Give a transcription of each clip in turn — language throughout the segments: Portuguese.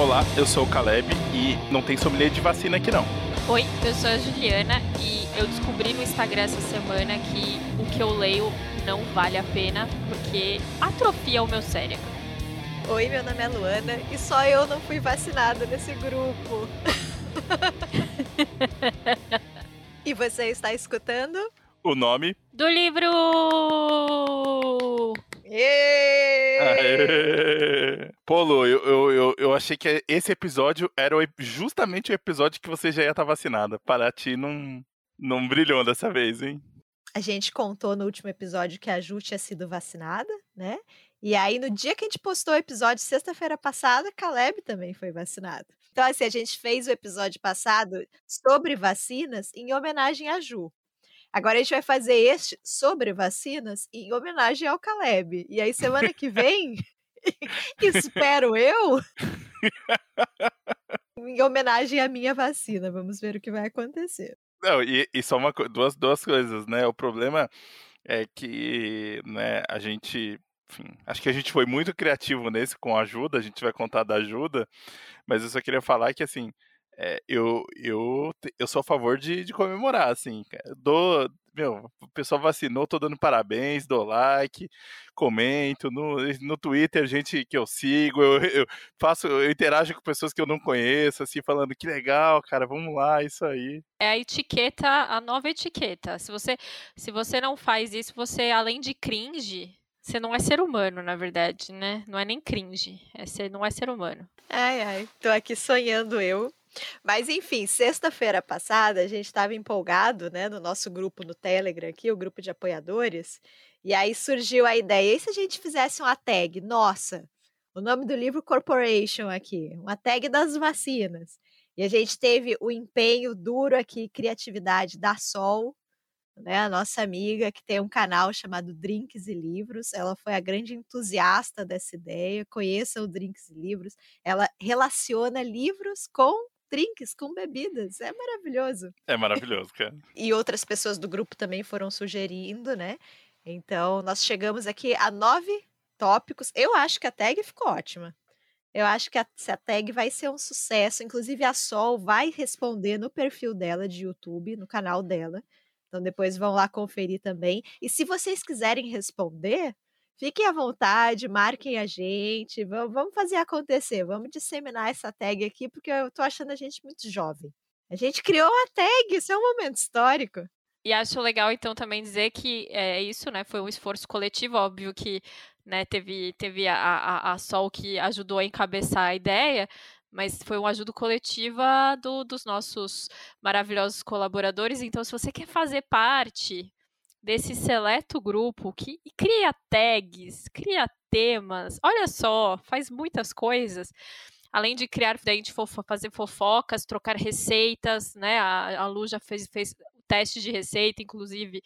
Olá, eu sou o Caleb e não tem sommelier de vacina aqui não. Oi, eu sou a Juliana e eu descobri no Instagram essa semana que o que eu leio não vale a pena porque atrofia o meu cérebro. Oi, meu nome é Luana e só eu não fui vacinada nesse grupo. e você está escutando? O nome Do livro! Aê! Lu, eu, eu, eu, eu achei que esse episódio era justamente o episódio que você já ia estar vacinada. Para ti não, não brilhou dessa vez, hein? A gente contou no último episódio que a Ju tinha sido vacinada, né? E aí, no dia que a gente postou o episódio, sexta-feira passada, Caleb também foi vacinado. Então, assim, a gente fez o episódio passado sobre vacinas em homenagem a Ju. Agora a gente vai fazer este sobre vacinas em homenagem ao Caleb. E aí, semana que vem, espero eu, em homenagem à minha vacina. Vamos ver o que vai acontecer. Não, e, e só uma, duas, duas coisas, né? O problema é que né, a gente. Enfim, acho que a gente foi muito criativo nesse com a ajuda, a gente vai contar da ajuda, mas eu só queria falar que assim. É, eu, eu, eu sou a favor de, de comemorar, assim. cara. Dou, meu, o pessoal vacinou, tô dando parabéns, dou like, comento. No, no Twitter, gente que eu sigo, eu, eu faço, eu interajo com pessoas que eu não conheço, assim, falando que legal, cara, vamos lá, isso aí. É a etiqueta, a nova etiqueta. Se você, se você não faz isso, você, além de cringe, você não é ser humano, na verdade, né? Não é nem cringe. É ser, não é ser humano. Ai, ai, tô aqui sonhando eu. Mas enfim, sexta-feira passada a gente estava empolgado, né, no nosso grupo no Telegram aqui, o grupo de apoiadores, e aí surgiu a ideia, e se a gente fizesse uma tag? Nossa, o nome do livro Corporation aqui, uma tag das vacinas. E a gente teve o empenho duro aqui, criatividade da Sol, né, a nossa amiga que tem um canal chamado Drinks e Livros. Ela foi a grande entusiasta dessa ideia. Conheça o Drinks e Livros. Ela relaciona livros com drinks, com bebidas. É maravilhoso. É maravilhoso, cara. E outras pessoas do grupo também foram sugerindo, né? Então, nós chegamos aqui a nove tópicos. Eu acho que a tag ficou ótima. Eu acho que a, a tag vai ser um sucesso. Inclusive, a Sol vai responder no perfil dela de YouTube, no canal dela. Então, depois vão lá conferir também. E se vocês quiserem responder, fiquem à vontade, marquem a gente. Vamos, fazer acontecer. Vamos disseminar essa tag aqui, porque eu tô achando a gente muito jovem. A gente criou a tag, isso é um momento histórico. E acho legal, então, também dizer que é isso, né? Foi um esforço coletivo, óbvio que né, teve, teve a, a, a Sol que ajudou a encabeçar a ideia, mas foi uma ajuda coletiva do, dos nossos maravilhosos colaboradores. Então, se você quer fazer parte desse seleto grupo que cria tags, cria temas, olha só, faz muitas coisas. Além de criar, daí gente fofo, fazer fofocas, trocar receitas, né? A, a Lu já fez, fez testes de receita, inclusive,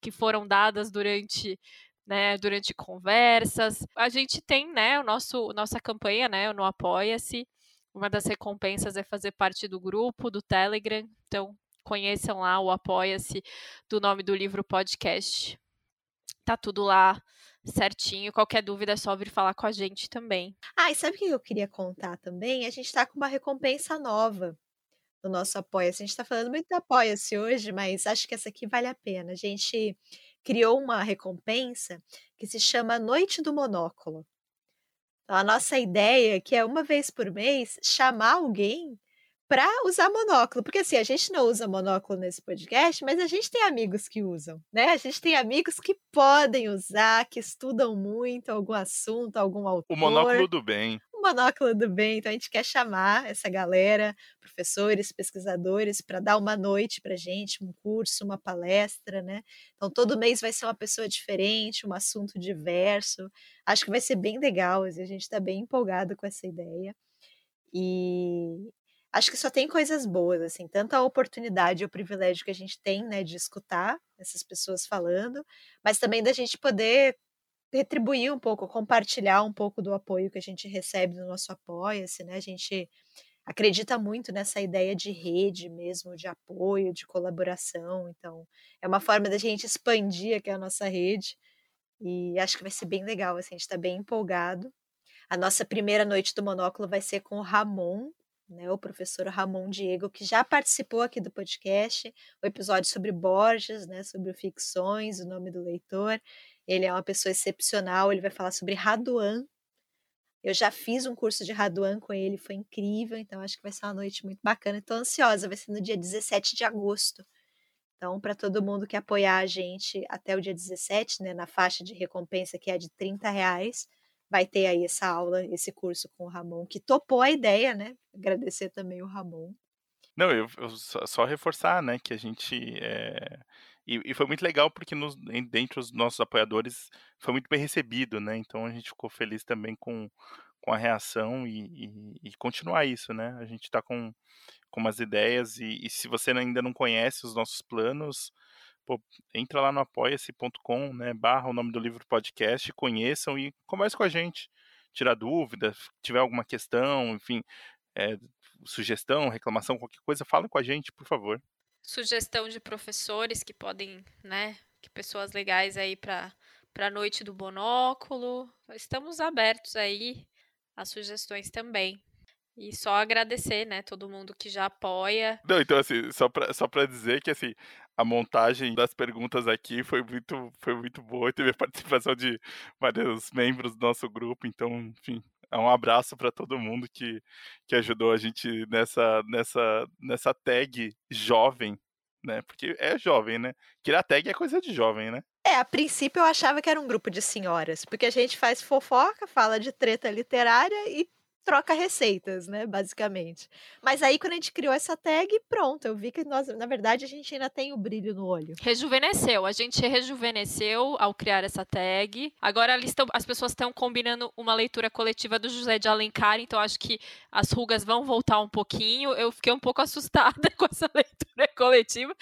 que foram dadas durante né, durante conversas. A gente tem, né, o nosso nossa campanha, né, no Apoia-se. Uma das recompensas é fazer parte do grupo do Telegram. Então, conheçam lá o Apoia-se do nome do livro podcast. Tá tudo lá certinho. Qualquer dúvida é só vir falar com a gente também. Ah, e sabe o que eu queria contar também? A gente tá com uma recompensa nova no nosso Apoia-se. A gente tá falando muito do Apoia-se hoje, mas acho que essa aqui vale a pena. A gente criou uma recompensa que se chama Noite do Monóculo. Então, a nossa ideia é que é uma vez por mês chamar alguém para usar monóculo, porque assim, a gente não usa monóculo nesse podcast, mas a gente tem amigos que usam, né? A gente tem amigos que podem usar, que estudam muito algum assunto, algum autor. O monóculo do bem. O monóculo do bem. Então a gente quer chamar essa galera, professores, pesquisadores, para dar uma noite para gente, um curso, uma palestra, né? Então todo mês vai ser uma pessoa diferente, um assunto diverso. Acho que vai ser bem legal, a gente está bem empolgado com essa ideia. E acho que só tem coisas boas, assim, tanto a oportunidade e o privilégio que a gente tem, né, de escutar essas pessoas falando, mas também da gente poder retribuir um pouco, compartilhar um pouco do apoio que a gente recebe no nosso Apoia-se, né? A gente acredita muito nessa ideia de rede mesmo, de apoio, de colaboração. Então, é uma forma da gente expandir aqui a nossa rede. E acho que vai ser bem legal, assim, a gente está bem empolgado. A nossa primeira noite do monóculo vai ser com o Ramon, né, o professor Ramon Diego, que já participou aqui do podcast, o episódio sobre Borges, né, sobre ficções, o nome do leitor. Ele é uma pessoa excepcional, ele vai falar sobre Raduan. Eu já fiz um curso de Raduan com ele, foi incrível, então acho que vai ser uma noite muito bacana. Estou ansiosa, vai ser no dia 17 de agosto. Então, para todo mundo que apoiar a gente até o dia 17, né, na faixa de recompensa que é de 30 reais, vai ter aí essa aula, esse curso com o Ramon, que topou a ideia, né? Agradecer também o Ramon. Não, eu, eu só, só, reforçar, né, que a gente. É... E, e, foi muito legal porque nos, dentre os nossos apoiadores foi muito bem recebido, né? Então a gente ficou feliz também com, com a reação e, e, e continuar isso, né? A gente está com, com umas ideias e, se você ainda não conhece os nossos planos, pô, entra lá no apoia-se.com, né, barra o nome do livro podcast, conheçam e converse com a gente, tirar dúvida, tiver alguma questão, enfim, é, sugestão, reclamação, qualquer coisa, fala com a gente, por favor. Sugestão de professores que podem, né, que pessoas legais aí para para a noite do monóculo. Estamos abertos aí a sugestões também. E só agradecer, né, todo mundo que já apoia. Não, então assim, só pra, só pra dizer que assim, a montagem das perguntas aqui foi muito, foi muito boa. Teve a participação de vários membros do nosso grupo, então, enfim, é um abraço para todo mundo que, que ajudou a gente nessa, nessa, nessa tag jovem, né? Porque é jovem, né? Criar tag é coisa de jovem, né? É, a princípio eu achava que era um grupo de senhoras, porque a gente faz fofoca, fala de treta literária e troca receitas, né, basicamente. Mas aí quando a gente criou essa tag, pronto, eu vi que nós, na verdade, a gente ainda tem o brilho no olho. Rejuvenesceu, a gente rejuvenesceu ao criar essa tag. Agora estão, as pessoas estão combinando uma leitura coletiva do José de Alencar, então acho que as rugas vão voltar um pouquinho. Eu fiquei um pouco assustada com essa leitura coletiva,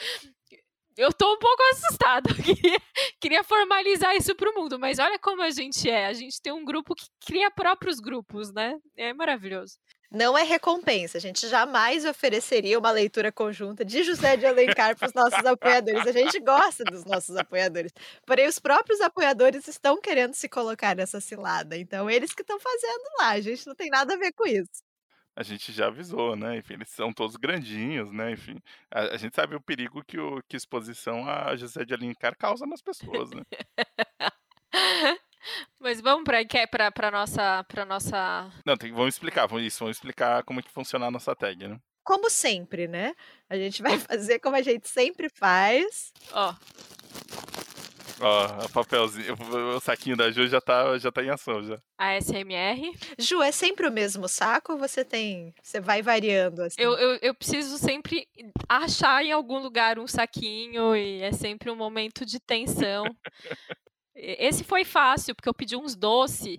eu tô um pouco assustada. Queria, queria formalizar isso pro mundo, mas olha como a gente é. A gente tem um grupo que cria próprios grupos, né? É maravilhoso. Não é recompensa. A gente jamais ofereceria uma leitura conjunta de José de Alencar para os nossos apoiadores. A gente gosta dos nossos apoiadores. Porém, os próprios apoiadores estão querendo se colocar nessa cilada. Então, eles que estão fazendo lá. A gente não tem nada a ver com isso a gente já avisou, né? Enfim, eles são todos grandinhos, né? Enfim, a, a gente sabe o perigo que, o, que exposição a José de Alencar causa nas pessoas, né? Mas vamos para é para para nossa para nossa Não, tem, vamos explicar, vamos isso, vamos explicar como é que funciona a nossa tag, né? Como sempre, né? A gente vai fazer como a gente sempre faz. Ó. Ó, papelzinho. O saquinho da Ju já tá, já tá em ação já. A SMR. Ju, é sempre o mesmo saco ou você tem. Você vai variando assim? Eu, eu, eu preciso sempre achar em algum lugar um saquinho e é sempre um momento de tensão. Esse foi fácil, porque eu pedi uns doces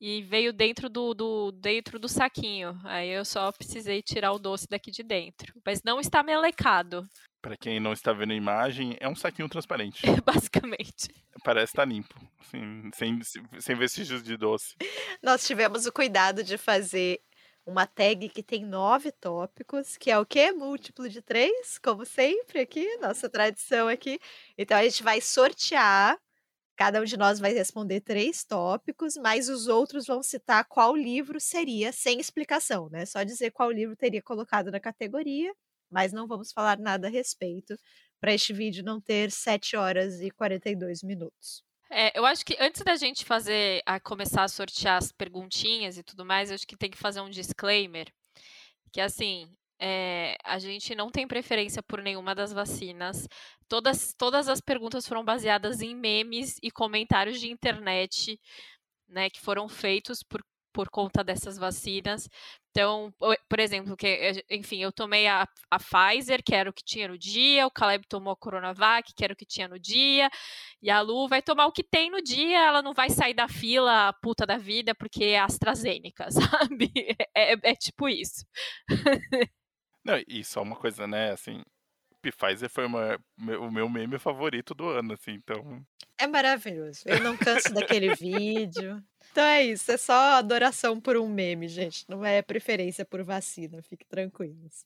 e veio dentro do, do, dentro do saquinho. Aí eu só precisei tirar o doce daqui de dentro. Mas não está melecado. Para quem não está vendo a imagem, é um saquinho transparente. Basicamente. Parece estar tá limpo, assim, sem, sem vestígios de doce. Nós tivemos o cuidado de fazer uma tag que tem nove tópicos, que é o quê? Múltiplo de três, como sempre aqui, nossa tradição aqui. Então a gente vai sortear, cada um de nós vai responder três tópicos, mas os outros vão citar qual livro seria, sem explicação, né? Só dizer qual livro teria colocado na categoria mas não vamos falar nada a respeito para este vídeo não ter 7 horas e 42 minutos. É, eu acho que antes da gente fazer, a começar a sortear as perguntinhas e tudo mais, eu acho que tem que fazer um disclaimer, que assim, é, a gente não tem preferência por nenhuma das vacinas. Todas, todas as perguntas foram baseadas em memes e comentários de internet, né, que foram feitos por por conta dessas vacinas. Então, por exemplo, que, eh, enfim, eu tomei a, a Pfizer, que era o que tinha no dia, o Caleb tomou a Coronavac, que era o que tinha no dia, e a Lu vai tomar o que tem no dia, ela não vai sair da fila puta da vida porque é AstraZeneca, sabe? É, é, é tipo isso. Não, e só uma coisa, né, assim, Pfizer foi uma, o meu meme favorito do ano, assim, então... É maravilhoso, eu não canso daquele vídeo. Então é isso, é só adoração por um meme, gente. Não é preferência por vacina, fique tranquilos.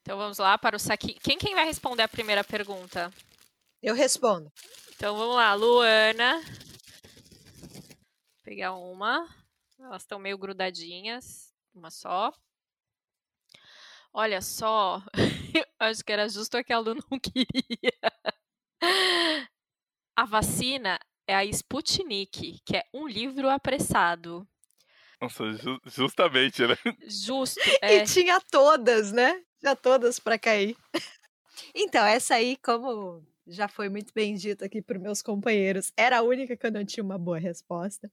Então vamos lá para o saque. Quem, quem vai responder a primeira pergunta? Eu respondo. Então vamos lá, Luana. Vou pegar uma. Elas estão meio grudadinhas, uma só. Olha só, acho que era justo que a Lu não queria. A vacina é a Sputnik, que é um livro apressado. Nossa, ju justamente, né? Justo. É. E tinha todas, né? Já todas para cair. Então, essa aí, como já foi muito bem dito aqui por meus companheiros, era a única que eu não tinha uma boa resposta.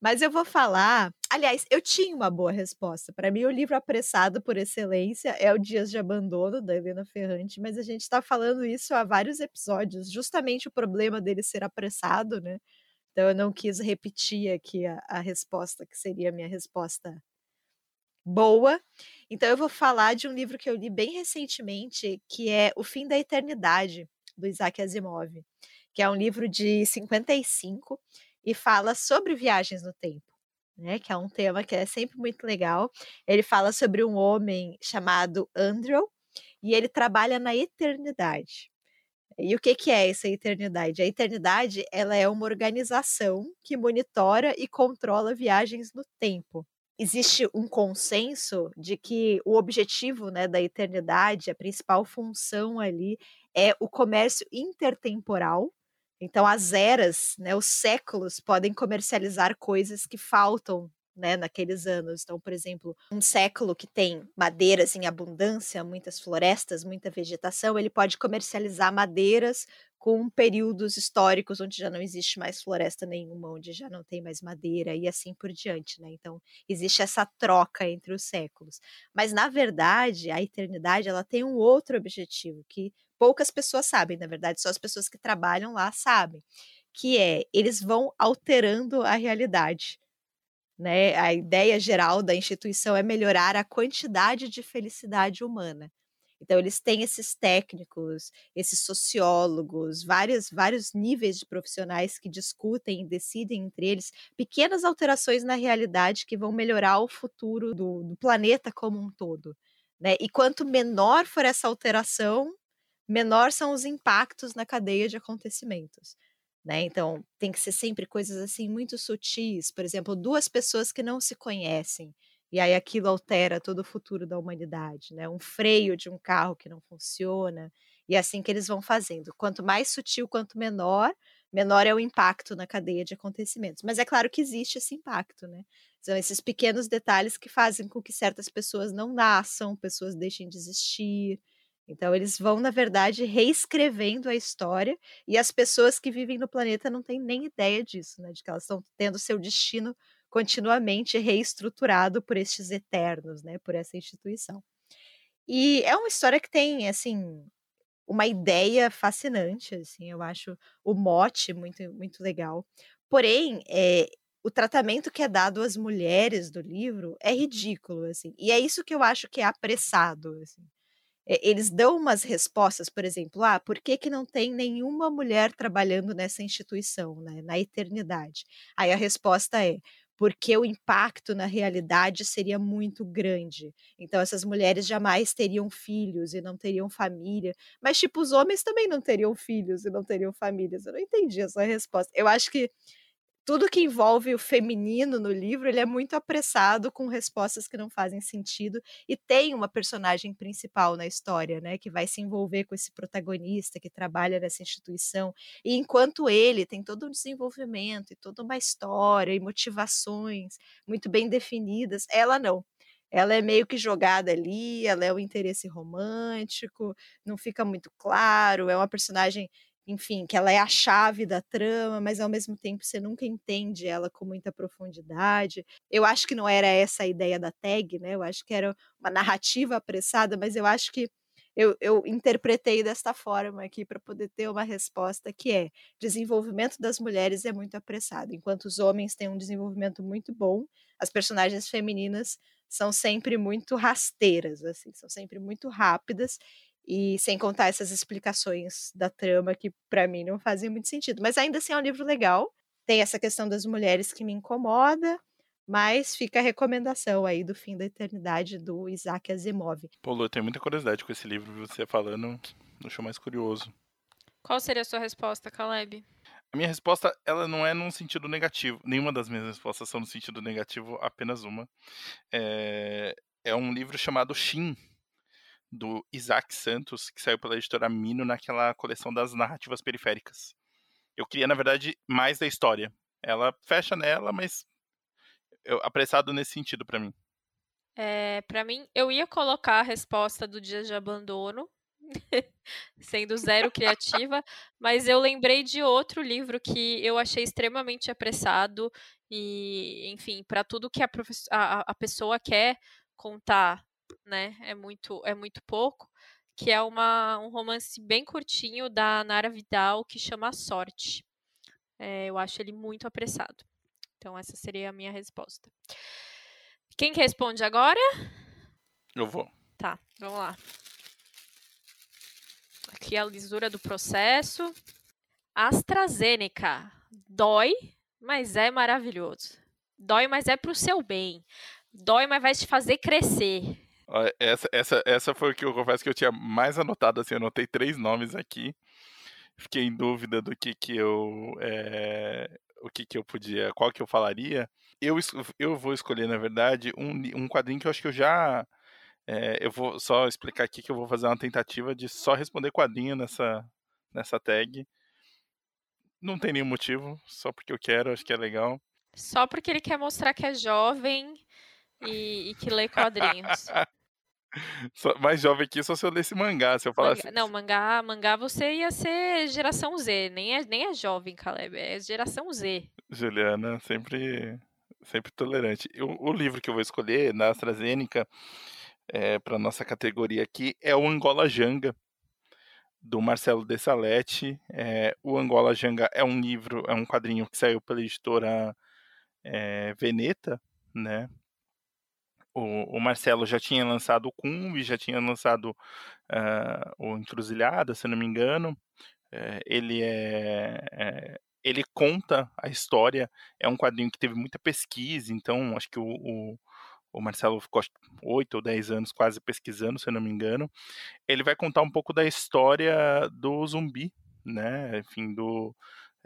Mas eu vou falar. Aliás, eu tinha uma boa resposta. Para mim, o livro apressado por excelência é o Dias de Abandono, da Helena Ferrante, mas a gente está falando isso há vários episódios, justamente o problema dele ser apressado, né? Então eu não quis repetir aqui a, a resposta, que seria a minha resposta boa. Então eu vou falar de um livro que eu li bem recentemente, que é O Fim da Eternidade, do Isaac Asimov, que é um livro de 55 e fala sobre viagens no tempo. Né, que é um tema que é sempre muito legal. Ele fala sobre um homem chamado Andrew e ele trabalha na eternidade. E o que, que é essa eternidade? A eternidade ela é uma organização que monitora e controla viagens no tempo. Existe um consenso de que o objetivo né, da eternidade, a principal função ali, é o comércio intertemporal, então, as eras, né, os séculos podem comercializar coisas que faltam né, naqueles anos. Então, por exemplo, um século que tem madeiras em abundância, muitas florestas, muita vegetação, ele pode comercializar madeiras com períodos históricos onde já não existe mais floresta nenhuma, onde já não tem mais madeira e assim por diante, né? Então, existe essa troca entre os séculos. Mas na verdade, a eternidade, ela tem um outro objetivo que poucas pessoas sabem, na verdade, só as pessoas que trabalham lá sabem, que é eles vão alterando a realidade. Né? A ideia geral da instituição é melhorar a quantidade de felicidade humana. Então, eles têm esses técnicos, esses sociólogos, vários, vários níveis de profissionais que discutem e decidem entre eles pequenas alterações na realidade que vão melhorar o futuro do, do planeta como um todo. Né? E quanto menor for essa alteração, menor são os impactos na cadeia de acontecimentos. Né? Então, tem que ser sempre coisas assim muito sutis. Por exemplo, duas pessoas que não se conhecem. E aí aquilo altera todo o futuro da humanidade, né? Um freio de um carro que não funciona. E é assim que eles vão fazendo. Quanto mais sutil, quanto menor, menor é o impacto na cadeia de acontecimentos. Mas é claro que existe esse impacto, né? São esses pequenos detalhes que fazem com que certas pessoas não nasçam, pessoas deixem de existir, então, eles vão, na verdade, reescrevendo a história e as pessoas que vivem no planeta não têm nem ideia disso, né? De que elas estão tendo seu destino continuamente reestruturado por estes eternos, né? Por essa instituição. E é uma história que tem, assim, uma ideia fascinante, assim, eu acho o mote muito, muito legal. Porém, é, o tratamento que é dado às mulheres do livro é ridículo, assim. E é isso que eu acho que é apressado, assim eles dão umas respostas, por exemplo, ah, por que, que não tem nenhuma mulher trabalhando nessa instituição, né, na eternidade? Aí a resposta é porque o impacto na realidade seria muito grande. Então essas mulheres jamais teriam filhos e não teriam família, mas tipo os homens também não teriam filhos e não teriam famílias. Eu não entendi essa resposta. Eu acho que tudo que envolve o feminino no livro, ele é muito apressado com respostas que não fazem sentido e tem uma personagem principal na história, né, que vai se envolver com esse protagonista que trabalha nessa instituição. E enquanto ele tem todo um desenvolvimento e toda uma história e motivações muito bem definidas, ela não ela é meio que jogada ali, ela é o interesse romântico, não fica muito claro, é uma personagem enfim, que ela é a chave da trama, mas ao mesmo tempo você nunca entende ela com muita profundidade. Eu acho que não era essa a ideia da tag, né? Eu acho que era uma narrativa apressada, mas eu acho que eu, eu interpretei desta forma aqui para poder ter uma resposta que é desenvolvimento das mulheres é muito apressado, enquanto os homens têm um desenvolvimento muito bom, as personagens femininas são sempre muito rasteiras, assim, são sempre muito rápidas e sem contar essas explicações da trama que para mim não fazem muito sentido. Mas ainda assim é um livro legal. Tem essa questão das mulheres que me incomoda, mas fica a recomendação aí do Fim da Eternidade do Isaac Asimov. Pô, Lu, eu tenho muita curiosidade com esse livro, você falando, deixou mais curioso. Qual seria a sua resposta, Caleb? A minha resposta, ela não é num sentido negativo. Nenhuma das minhas respostas são no sentido negativo, apenas uma. É, é um livro chamado Shin, do Isaac Santos, que saiu pela editora Mino naquela coleção das narrativas periféricas. Eu queria, na verdade, mais da história. Ela fecha nela, mas eu, apressado nesse sentido para mim. É, para mim, eu ia colocar a resposta do dia de abandono, sendo zero criativa, mas eu lembrei de outro livro que eu achei extremamente apressado e, enfim, para tudo que a, a, a, pessoa quer contar, né, é muito, é muito pouco, que é uma, um romance bem curtinho da Nara Vidal que chama Sorte. É, eu acho ele muito apressado. Então, essa seria a minha resposta. Quem que responde agora? Eu vou. Tá, vamos lá. Aqui a lisura do processo. AstraZeneca. Dói, mas é maravilhoso. Dói, mas é pro seu bem. Dói, mas vai te fazer crescer. Essa, essa, essa foi o que eu confesso que eu tinha mais anotado. Assim, eu anotei três nomes aqui. Fiquei em dúvida do que, que eu. É, o que, que eu podia. Qual que eu falaria. Eu, eu vou escolher, na verdade, um, um quadrinho que eu acho que eu já é, eu vou só explicar aqui que eu vou fazer uma tentativa de só responder quadrinho nessa, nessa tag. Não tem nenhum motivo, só porque eu quero, acho que é legal. Só porque ele quer mostrar que é jovem e, e que lê quadrinhos. mais jovem que só se eu lesse mangá, se eu falasse. Mangá, não, mangá, mangá você ia ser geração Z, nem é, nem é jovem, Caleb, é geração Z. Juliana, sempre, sempre tolerante. O, o livro que eu vou escolher, na AstraZeneca, é, para nossa categoria aqui é o Angola Janga, do Marcelo Dessalete. É, o Angola Janga é um livro, é um quadrinho que saiu pela editora é, Veneta, né? O, o, Marcelo já tinha lançado o Cumbi, já tinha lançado uh, o Encruzilhada, se não me engano. É, ele é, é, ele conta a história, é um quadrinho que teve muita pesquisa, então acho que o, o o Marcelo ficou oito ou dez anos quase pesquisando, se eu não me engano. Ele vai contar um pouco da história do zumbi, né? Enfim, do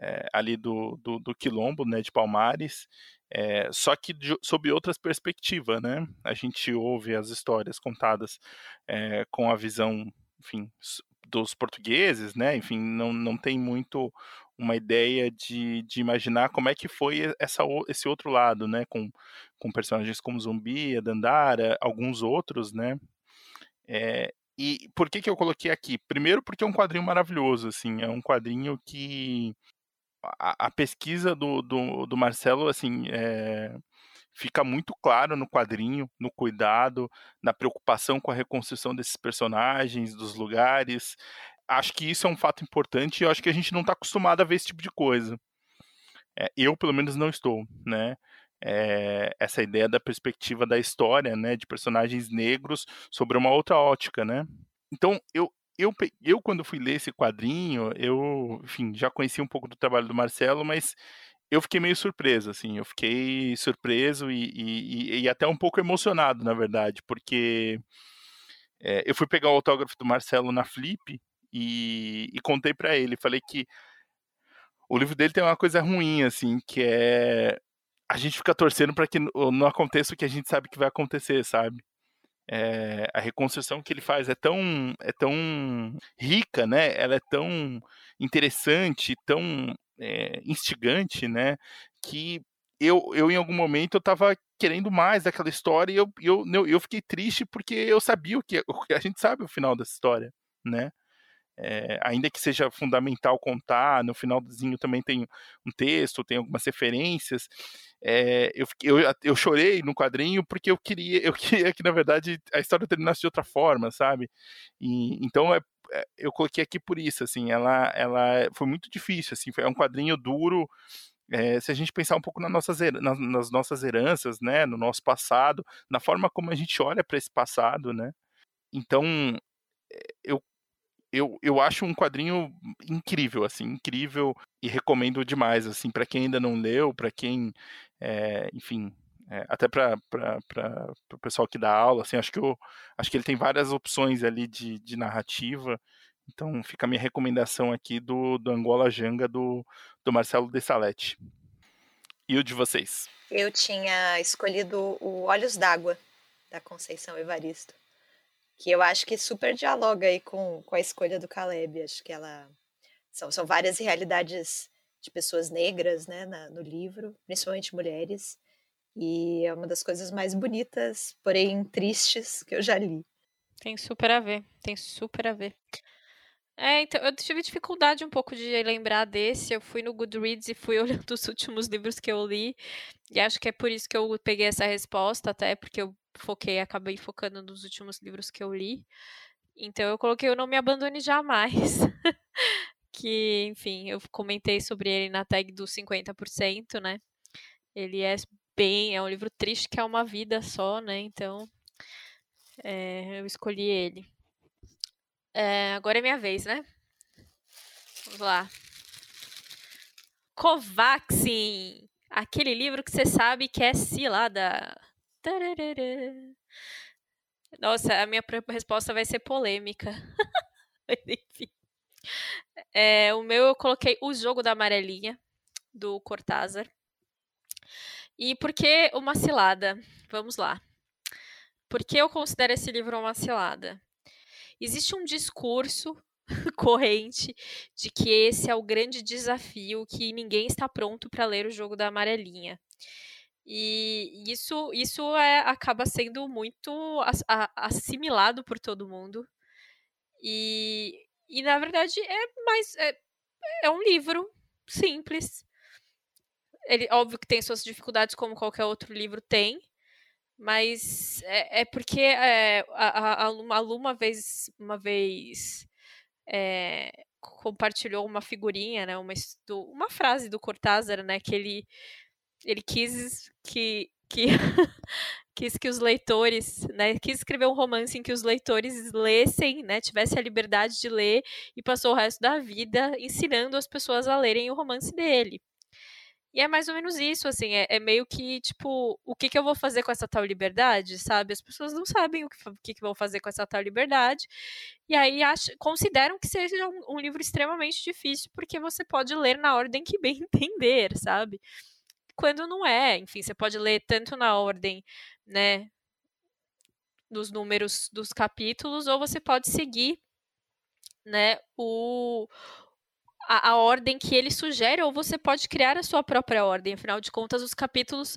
é, ali do, do, do, quilombo, né? De Palmares. É, só que de, sob outras perspectivas, né? A gente ouve as histórias contadas é, com a visão, enfim, dos portugueses, né? Enfim, não, não tem muito uma ideia de, de imaginar como é que foi essa, esse outro lado, né? Com, com personagens como Zumbi, Dandara, alguns outros, né? É, e por que, que eu coloquei aqui? Primeiro porque é um quadrinho maravilhoso, assim, é um quadrinho que a, a pesquisa do, do, do, Marcelo, assim, é, fica muito claro no quadrinho, no cuidado, na preocupação com a reconstrução desses personagens, dos lugares. Acho que isso é um fato importante e acho que a gente não está acostumado a ver esse tipo de coisa. É, eu, pelo menos, não estou, né? É, essa ideia da perspectiva da história, né, de personagens negros sobre uma outra ótica, né? Então, eu, eu, eu quando fui ler esse quadrinho, eu, enfim, já conheci um pouco do trabalho do Marcelo, mas eu fiquei meio surpreso, assim, eu fiquei surpreso e, e, e até um pouco emocionado, na verdade, porque é, eu fui pegar o autógrafo do Marcelo na Flip e, e contei para ele, falei que o livro dele tem uma coisa ruim, assim, que é a gente fica torcendo para que não aconteça o que a gente sabe que vai acontecer, sabe? É, a reconstrução que ele faz é tão, é tão rica, né? Ela é tão interessante, tão é, instigante, né? Que eu, eu em algum momento eu estava querendo mais daquela história e eu, eu, eu fiquei triste porque eu sabia o que a gente sabe o final dessa história, né? É, ainda que seja fundamental contar, no finalzinho também tem um texto, tem algumas referências. É, eu, eu, eu chorei no quadrinho porque eu queria, eu queria que, na verdade, a história terminasse de outra forma, sabe? E, então, é, é, eu coloquei aqui por isso, assim, ela, ela foi muito difícil, assim, foi um quadrinho duro, é, se a gente pensar um pouco nas nossas, nas, nas, nossas heranças, né, no nosso passado, na forma como a gente olha para esse passado, né, então eu, eu, eu acho um quadrinho incrível, assim, incrível e recomendo demais, assim, para quem ainda não leu, para quem, é, enfim, é, até para o pessoal que dá aula, assim, acho que, eu, acho que ele tem várias opções ali de, de narrativa Então fica a minha recomendação aqui do, do Angola Janga do, do Marcelo de Salete. E o de vocês? Eu tinha escolhido o Olhos d'Água, da Conceição Evaristo, que eu acho que super dialoga aí com, com a escolha do Caleb. Acho que ela. São, são várias realidades de pessoas negras né, na, no livro, principalmente mulheres. E é uma das coisas mais bonitas, porém tristes, que eu já li. Tem super a ver, tem super a ver. É, então, eu tive dificuldade um pouco de lembrar desse. Eu fui no Goodreads e fui olhando os últimos livros que eu li. E acho que é por isso que eu peguei essa resposta, até porque eu foquei, acabei focando nos últimos livros que eu li. Então eu coloquei o Não Me Abandone Jamais. que, enfim, eu comentei sobre ele na tag dos 50%, né? Ele é bem, é um livro triste que é uma vida só, né? Então é, eu escolhi ele. É, agora é minha vez, né? Vamos lá. Covaxin! Aquele livro que você sabe que é cilada. Tararara. Nossa, a minha resposta vai ser polêmica. Enfim. É, o meu eu coloquei O Jogo da Amarelinha, do Cortázar. E por que uma cilada? Vamos lá. Por que eu considero esse livro uma cilada? Existe um discurso corrente de que esse é o grande desafio, que ninguém está pronto para ler o jogo da amarelinha. E isso, isso é, acaba sendo muito assimilado por todo mundo. E, e na verdade é mais é, é um livro simples. Ele, óbvio que tem suas dificuldades, como qualquer outro livro tem, mas é, é porque é, a, a, a Lu uma vez, uma vez é, compartilhou uma figurinha, né, uma, uma frase do Cortázar, né, que ele, ele quis que, que quis que os leitores, né, quis escrever um romance em que os leitores lessem, né, tivessem a liberdade de ler e passou o resto da vida ensinando as pessoas a lerem o romance dele. E é mais ou menos isso, assim, é, é meio que, tipo, o que, que eu vou fazer com essa tal liberdade, sabe? As pessoas não sabem o que, que, que vão fazer com essa tal liberdade, e aí consideram que seja um, um livro extremamente difícil, porque você pode ler na ordem que bem entender, sabe? Quando não é, enfim, você pode ler tanto na ordem, né, dos números dos capítulos, ou você pode seguir, né, o, a, a, ordem que ele sugere, ou você pode criar a sua própria ordem. Afinal de contas, os capítulos,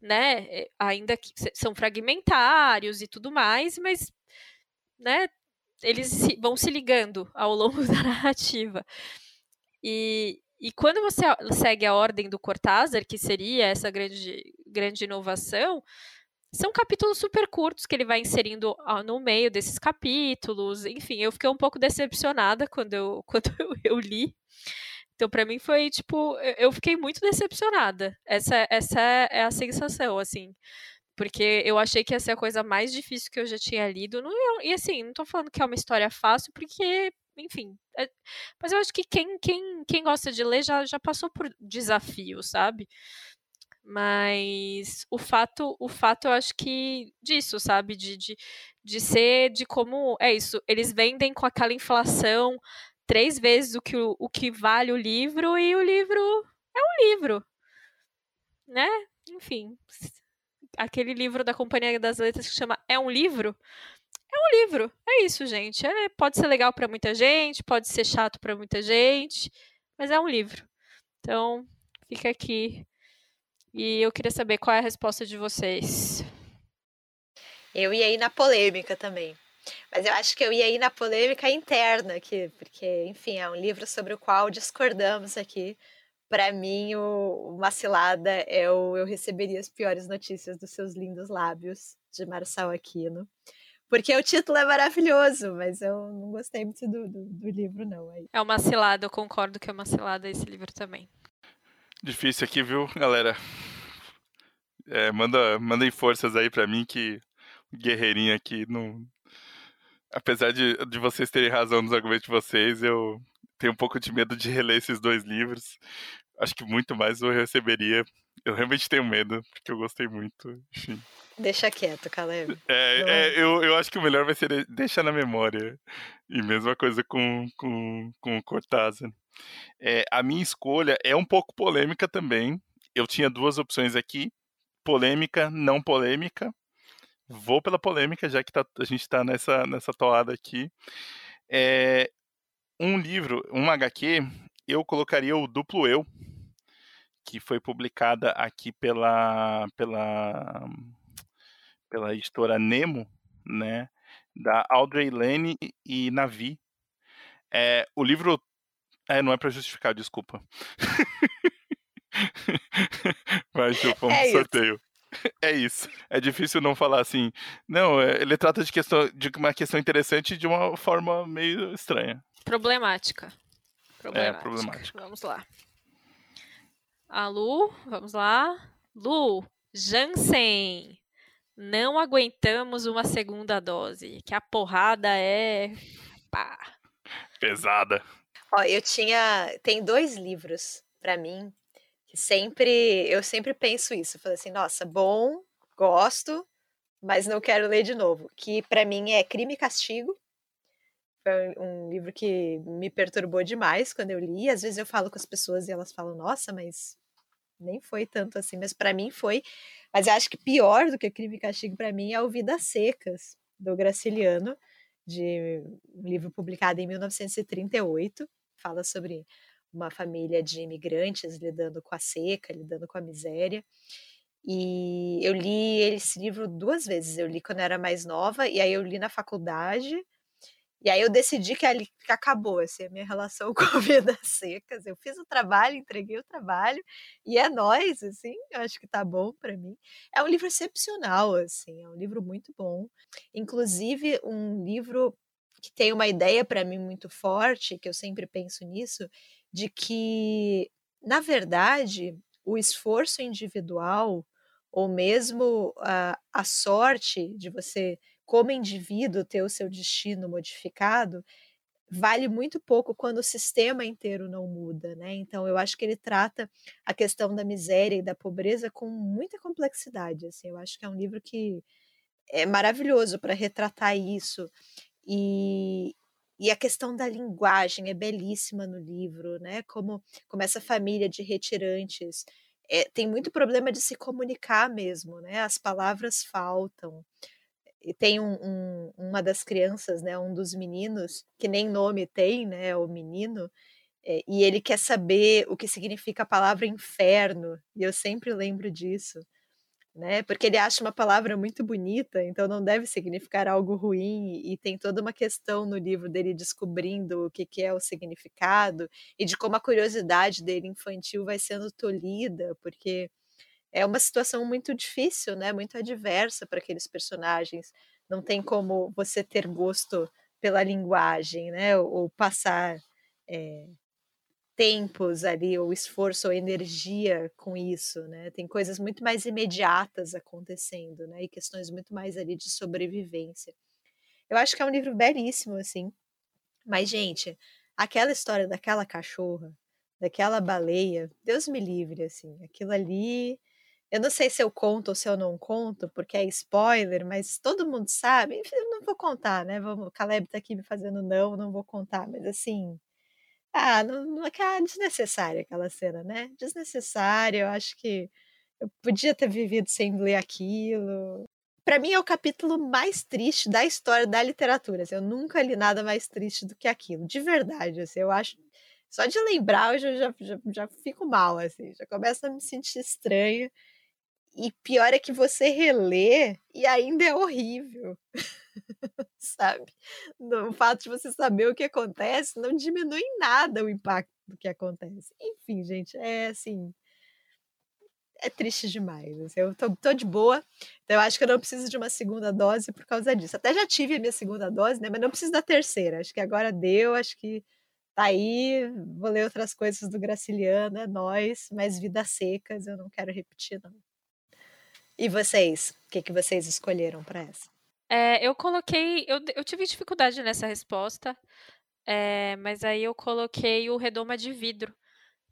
né, eh, ainda são fragmentários e tudo mais, mas, né, eles vão se ligando ao longo da narrativa. E, e quando você segue a ordem do Cortázar, que seria essa grande, grande inovação, são capítulos super curtos que ele vai inserindo no meio desses capítulos. Enfim, eu fiquei um pouco decepcionada quando eu, quando eu, li. Então, para mim foi tipo, eu fiquei muito decepcionada. Essa, essa é a sensação, assim. Porque eu achei que ia ser a coisa mais difícil que eu já tinha lido. Não, e assim, não tô falando que é uma história fácil, porque, enfim. É, mas eu acho que quem, quem, quem gosta de ler já, já passou por desafios, sabe? Mas o fato, o fato eu acho que disso, sabe? De, de, de ser de como. É isso. Eles vendem com aquela inflação três vezes o que, o, o que vale o livro, e o livro é um livro. Né? Enfim. Aquele livro da Companhia das Letras que chama É um livro. É um livro. É isso, gente. É, pode ser legal para muita gente, pode ser chato para muita gente, mas é um livro. Então, fica aqui e eu queria saber qual é a resposta de vocês. Eu ia ir na polêmica também. Mas eu acho que eu ia ir na polêmica interna aqui, porque, enfim, é um livro sobre o qual discordamos aqui. Para mim, o, o Macilada é o Eu Receberia as Piores Notícias dos Seus Lindos Lábios, de Marçal Aquino. Porque o título é maravilhoso, mas eu não gostei muito do, do, do livro, não. É uma cilada, eu concordo que é uma cilada esse livro também. Difícil aqui, viu, galera? É, manda, mandem forças aí para mim que o guerreirinho aqui não. Apesar de, de vocês terem razão nos argumentos de vocês, eu tenho um pouco de medo de reler esses dois livros. Acho que muito mais eu receberia Eu realmente tenho medo, porque eu gostei muito. Enfim. Deixa quieto, Caleb. É, é, eu, eu acho que o melhor vai ser deixar na memória. E mesma coisa com, com, com o Cortázar. É, a minha escolha é um pouco polêmica também. Eu tinha duas opções aqui: polêmica, não polêmica. Vou pela polêmica, já que tá, a gente está nessa, nessa toada aqui. É, um livro, um HQ, eu colocaria o Duplo Eu, que foi publicada aqui pela, pela, pela editora Nemo, né? Da Audrey Lane e Navi. É, o livro. É, não é para justificar, desculpa. Mas, tipo, vamos é sorteio. É isso. É difícil não falar assim. Não, é, ele trata de, questão, de uma questão interessante de uma forma meio estranha. Problemática. Problemática. É, problemática. Vamos lá. A Lu, vamos lá. Lu, Jansen. Não aguentamos uma segunda dose. Que a porrada é. Pá. Pesada. Ó, eu tinha. Tem dois livros para mim que sempre. Eu sempre penso isso. falei assim, nossa, bom, gosto, mas não quero ler de novo. Que para mim é Crime e Castigo. Foi um livro que me perturbou demais quando eu li. Às vezes eu falo com as pessoas e elas falam, nossa, mas nem foi tanto assim, mas para mim foi. Mas eu acho que pior do que Crime e Castigo para mim é o Vidas Secas, do Graciliano, de um livro publicado em 1938. Fala sobre uma família de imigrantes lidando com a seca, lidando com a miséria. E eu li esse livro duas vezes. Eu li quando eu era mais nova, e aí eu li na faculdade e aí eu decidi que ali que acabou assim, a minha relação com vidas secas. Eu fiz o trabalho, entreguei o trabalho e é nós, assim, eu acho que tá bom para mim. É um livro excepcional, assim, é um livro muito bom. Inclusive um livro que tem uma ideia para mim muito forte, que eu sempre penso nisso, de que na verdade o esforço individual ou mesmo a, a sorte de você como indivíduo ter o seu destino modificado vale muito pouco quando o sistema inteiro não muda, né? Então eu acho que ele trata a questão da miséria e da pobreza com muita complexidade, assim. Eu acho que é um livro que é maravilhoso para retratar isso e e a questão da linguagem é belíssima no livro, né? Como, como essa família de retirantes é, tem muito problema de se comunicar mesmo, né? As palavras faltam e tem um, um, uma das crianças, né, um dos meninos, que nem nome tem, né, o menino, é, e ele quer saber o que significa a palavra inferno, e eu sempre lembro disso, né, porque ele acha uma palavra muito bonita, então não deve significar algo ruim, e tem toda uma questão no livro dele descobrindo o que, que é o significado, e de como a curiosidade dele infantil vai sendo tolhida, porque é uma situação muito difícil, né? Muito adversa para aqueles personagens. Não tem como você ter gosto pela linguagem, né? Ou, ou passar é, tempos ali, ou esforço ou energia com isso, né? Tem coisas muito mais imediatas acontecendo, né? E questões muito mais ali de sobrevivência. Eu acho que é um livro belíssimo, assim. Mas, gente, aquela história daquela cachorra, daquela baleia, Deus me livre, assim. Aquilo ali eu não sei se eu conto ou se eu não conto, porque é spoiler, mas todo mundo sabe. Enfim, eu não vou contar, né? O Caleb tá aqui me fazendo não, não vou contar, mas assim. Ah, não, não é desnecessária aquela cena, né? Desnecessária, eu acho que eu podia ter vivido sem ler aquilo. Para mim é o capítulo mais triste da história da literatura. Assim, eu nunca li nada mais triste do que aquilo, de verdade. Assim, eu acho só de lembrar eu já, já, já fico mal, assim, já começo a me sentir estranha. E pior é que você relê e ainda é horrível. Sabe? O fato de você saber o que acontece não diminui em nada o impacto do que acontece. Enfim, gente, é assim. É triste demais. Assim, eu tô, tô, de boa, então eu acho que eu não preciso de uma segunda dose por causa disso. Até já tive a minha segunda dose, né? Mas não preciso da terceira. Acho que agora deu, acho que tá aí. Vou ler outras coisas do Graciliano, é nós, mas vidas secas eu não quero repetir, não. E vocês? O que, que vocês escolheram para essa? É, eu coloquei. Eu, eu tive dificuldade nessa resposta, é, mas aí eu coloquei o Redoma de Vidro,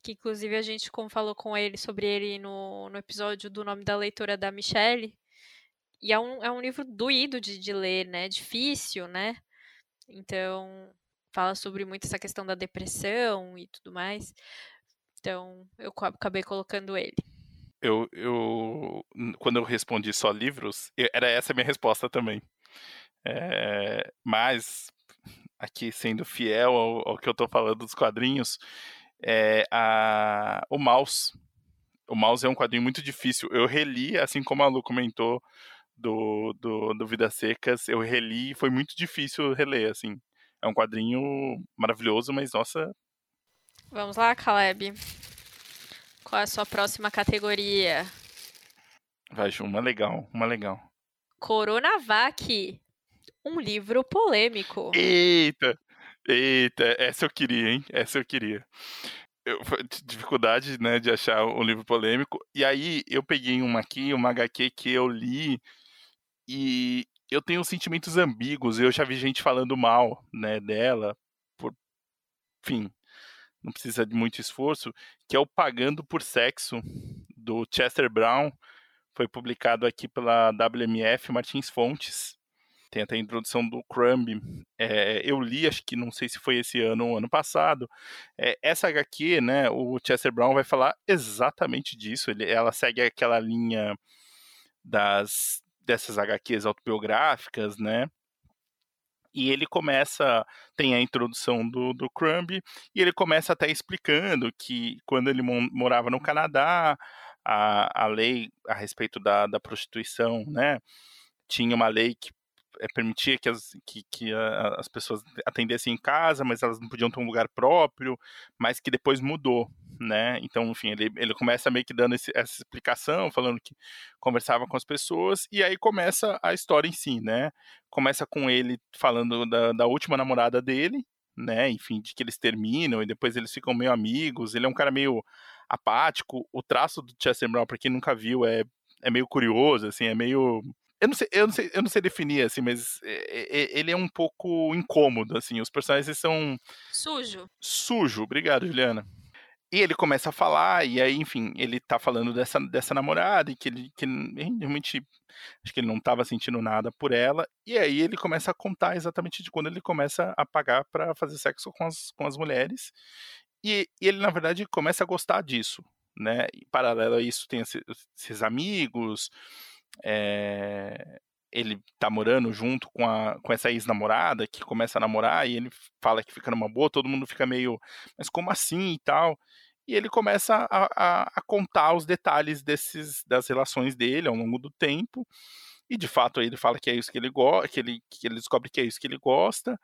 que inclusive a gente como falou com ele sobre ele no, no episódio do nome da leitora da Michelle. E é um, é um livro doído de, de ler, né? Difícil, né? Então, fala sobre muito essa questão da depressão e tudo mais. Então, eu acabei colocando ele. Eu, eu quando eu respondi só livros, era essa a minha resposta também. É, mas, aqui sendo fiel ao, ao, que eu estou falando dos quadrinhos, é, a, o Mouse. O Mouse é um quadrinho muito difícil. Eu reli, assim como a Lu comentou do, do, do Vidas Secas, eu reli e foi muito difícil reler, assim. É um quadrinho maravilhoso, mas nossa. Vamos lá, Caleb. Qual é a sua próxima categoria? Vai, Ju, uma legal, uma legal. Coronavac. Um livro polêmico. Eita! Eita, essa eu queria, hein? Essa eu queria. Eu, dificuldade, né, de achar um livro polêmico. E aí eu peguei uma aqui, uma HQ que eu li e eu tenho sentimentos ambíguos. Eu já vi gente falando mal, né, dela por enfim, não precisa de muito esforço, que é o Pagando por Sexo do Chester Brown. Foi publicado aqui pela WMF Martins Fontes tem até a introdução do Crumb. É, eu li, acho que não sei se foi esse ano ou ano passado. É, essa HQ, né, o Chester Brown vai falar exatamente disso. Ele, ela segue aquela linha das dessas HQs autobiográficas, né? E ele começa, tem a introdução do, do Crumb, e ele começa até explicando que quando ele morava no Canadá, a, a lei a respeito da, da prostituição, né? Tinha uma lei que permitia que as, que, que a, as pessoas atendessem em casa, mas elas não podiam ter um lugar próprio, mas que depois mudou, né? Então, enfim, ele, ele começa meio que dando esse, essa explicação, falando que conversava com as pessoas, e aí começa a história em si, né? Começa com ele falando da, da última namorada dele, né? Enfim, de que eles terminam e depois eles ficam meio amigos. Ele é um cara meio apático. O traço do Chester Brown, para quem nunca viu, é, é meio curioso, assim, é meio eu não sei, eu não sei, eu não sei definir assim, mas ele é um pouco incômodo assim. Os personagens são sujo. Sujo, obrigado, Juliana. E ele começa a falar, e aí, enfim, ele tá falando dessa, dessa namorada, e que ele, que realmente acho que ele não estava sentindo nada por ela. E aí ele começa a contar exatamente de quando ele começa a pagar para fazer sexo com as, com as mulheres. E, e, ele, na verdade, começa a gostar disso, né? E, paralelo a isso, tem esses amigos, é, ele tá morando junto com, a, com essa ex-namorada que começa a namorar e ele fala que fica numa boa, todo mundo fica meio, mas como assim e tal? E ele começa a, a, a contar os detalhes desses, das relações dele ao longo do tempo. E de fato ele fala que é isso que ele gosta, que ele, que ele descobre que é isso que ele gosta.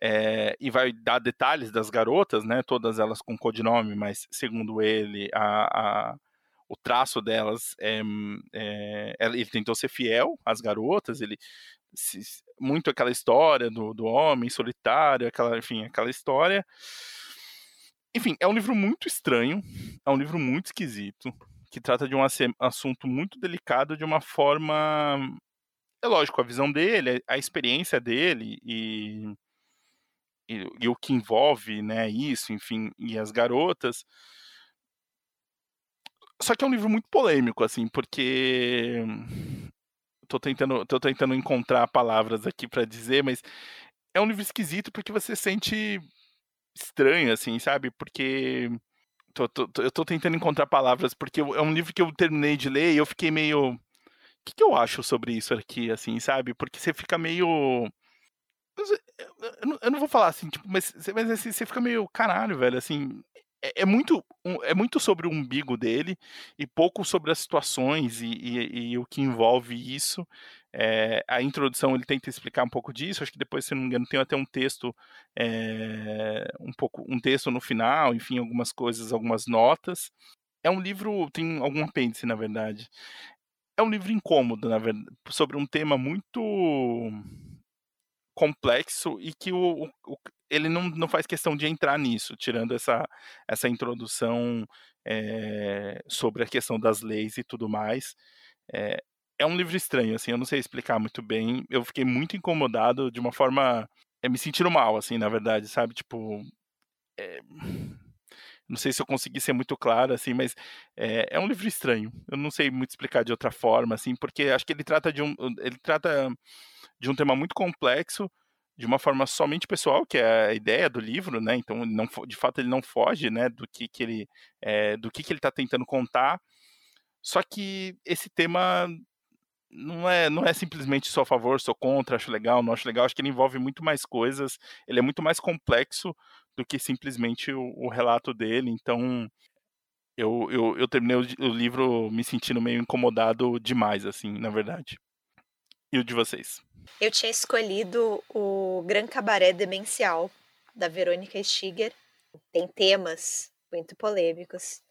É, e vai dar detalhes das garotas, né? Todas elas com codinome, mas segundo ele, a, a o traço delas é, é, ele tentou ser fiel às garotas, ele se, muito aquela história do, do homem solitário, aquela, enfim, aquela história. Enfim, é um livro muito estranho, é um livro muito esquisito, que trata de um assunto muito delicado de uma forma. É lógico, a visão dele, a experiência dele e, e, e o que envolve né, isso, enfim, e as garotas só que é um livro muito polêmico, assim, porque. Tô tentando, tô tentando encontrar palavras aqui para dizer, mas é um livro esquisito porque você sente estranho, assim, sabe? Porque. Tô, tô, eu tô tentando encontrar palavras, porque é um livro que eu terminei de ler e eu fiquei meio. O que, que eu acho sobre isso aqui, assim, sabe? Porque você fica meio. Eu não, eu não vou falar assim, tipo, mas, mas assim, você fica meio caralho, velho, assim é, é, muito, é muito sobre o umbigo dele e pouco sobre as situações e, e, e o que envolve isso. É, a introdução ele tenta explicar um pouco disso. Acho que depois, se não me engano, tem até um texto, é, um pouco, um texto no final, enfim, algumas coisas, algumas notas. É um livro, tem algum apêndice, na verdade. É um livro incômodo, na verdade, sobre um tema muito complexo e que o, o, ele não, não faz questão de entrar nisso, tirando essa, essa introdução é, sobre a questão das leis e tudo mais. É, é um livro estranho, assim, eu não sei explicar muito bem. Eu fiquei muito incomodado de uma forma. É, me sentindo mal, assim, na verdade, sabe? Tipo. É, Não sei se eu consegui ser muito claro, assim, mas é, é, um livro estranho. Eu não sei muito explicar de outra forma, assim, porque acho que ele trata de um, ele trata de um tema muito complexo, de uma forma somente pessoal, que é a ideia do livro, né? Então, não, de fato, ele não foge, né, do que, que ele, é, do que, que ele está tentando contar. Só que esse tema não é, não é simplesmente sou a favor, sou contra, acho legal, não acho legal. Acho que ele envolve muito mais coisas. Ele é muito mais complexo do que simplesmente o, o relato dele. Então, eu, eu, eu terminei o, o, livro me sentindo meio incomodado demais, assim, na verdade. E o de vocês? Eu tinha escolhido o Gran Cabaré Demencial, da Verônica Stiger. Tem temas muito polêmicos,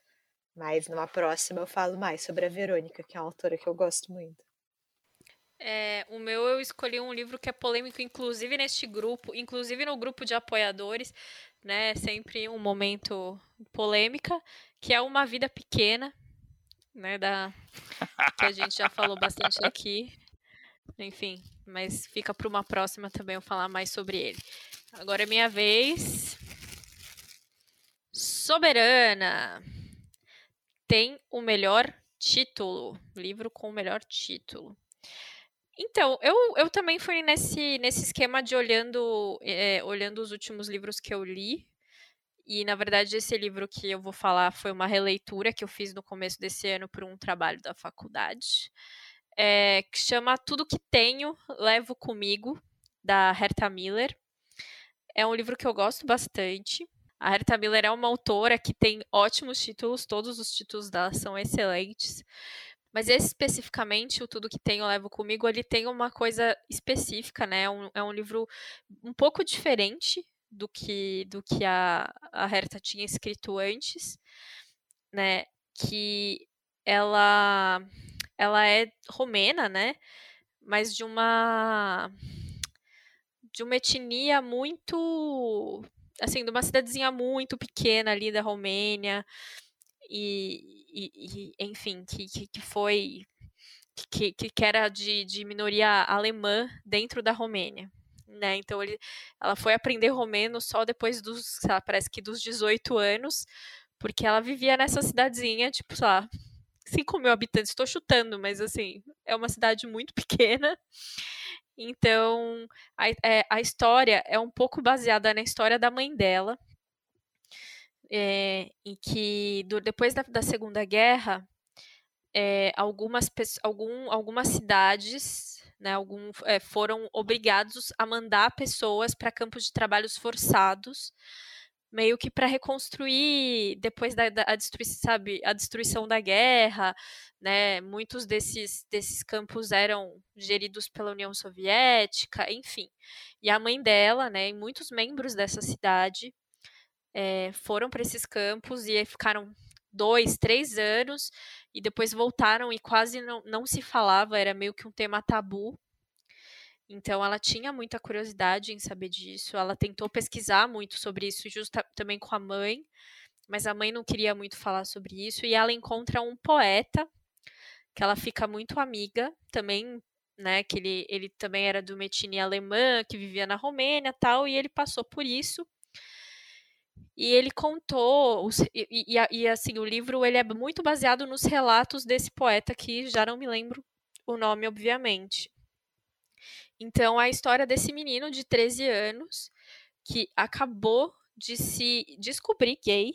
mas numa próxima eu falo mais sobre a Verônica, que é uma autora que eu gosto muito. É, o meu eu escolhi um livro que é polêmico, inclusive neste grupo, inclusive no grupo de apoiadores, né? Sempre um momento polêmica, que é Uma Vida Pequena, né? Da, que a gente já falou bastante aqui. Enfim, mas fica para uma próxima também eu falar mais sobre ele. Agora é minha vez. Soberana tem o melhor título, livro com o melhor título. Então, eu, eu também fui nesse, nesse esquema de olhando, é, olhando os últimos livros que eu li. E, na verdade, esse livro que eu vou falar foi uma releitura que eu fiz no começo desse ano por um trabalho da faculdade. É, que chama Tudo Que Tenho, Levo Comigo, da Herta Miller. É um livro que eu gosto bastante. A Herta Miller é uma autora que tem ótimos títulos, todos os títulos dela são excelentes. Mas esse especificamente, o Tudo Que Tenho Levo Comigo, ele tem uma coisa específica, né? É um, é um livro um pouco diferente do que, do que a, a Herta tinha escrito antes, né? Que ela, ela é romena, né? Mas de uma de uma etnia muito assim, de uma cidadezinha muito pequena ali da Romênia e, e, e enfim, que, que, que foi que, que, era de, de minoria alemã dentro da Romênia. Né? Então ele, ela foi aprender romeno só depois dos, lá, parece que dos 18 anos, porque ela vivia nessa cidadezinha, tipo, sei lá, 5 mil habitantes, estou chutando, mas assim, é uma cidade muito pequena. Então, a, é, a história é um pouco baseada na história da mãe dela, é, em que do, depois da, da, Segunda Guerra, é, algumas, algum, algumas cidades né, algum, é, foram obrigados a mandar pessoas para campos de trabalhos forçados, meio que para reconstruir depois da, da a, destruição, sabe, a destruição da guerra, né? Muitos desses, desses campos eram geridos pela União Soviética, enfim. E a mãe dela, né, e muitos membros dessa cidade é, foram para esses campos e ficaram dois, três anos e depois voltaram e quase não, não se falava, era meio que um tema tabu. Então ela tinha muita curiosidade em saber disso, ela tentou pesquisar muito sobre isso, justo também com a mãe, mas a mãe não queria muito falar sobre isso e ela encontra um poeta que ela fica muito amiga, também, né, que ele, ele também era do etnia alemã, que vivia na Romênia, tal, e ele passou por isso e ele contou, e, e, e, assim, o livro ele é muito baseado nos relatos desse poeta que já não me lembro o nome, obviamente. Então, a história desse menino de 13 anos que acabou de se descobrir gay,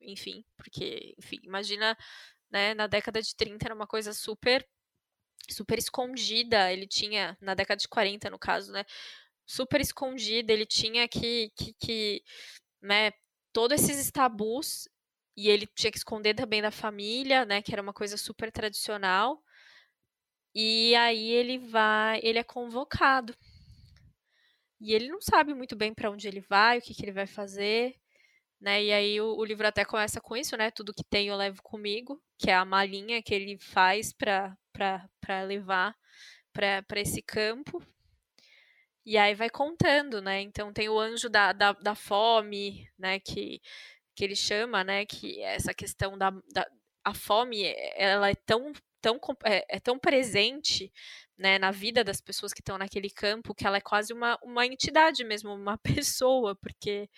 enfim, porque, enfim, imagina, né, na década de 30 era uma coisa super super escondida, ele tinha, na década de 40, no caso, né, super escondida, ele tinha que, que, que né, todos esses tabus e ele tinha que esconder também da família, né, que era uma coisa super tradicional. E aí ele vai, ele é convocado. E ele não sabe muito bem para onde ele vai, o que, que ele vai fazer, né? E aí o, o, livro até começa com isso, né? Tudo que tem eu levo comigo, que é a malinha que ele faz para levar para esse campo. E aí vai contando, né? Então tem o anjo da, da, da fome, né? Que, que ele chama, né? Que essa questão da, da a fome, ela é tão tão, é, é, tão presente né, na vida das pessoas que estão naquele campo que ela é quase uma, uma entidade mesmo, uma pessoa, porque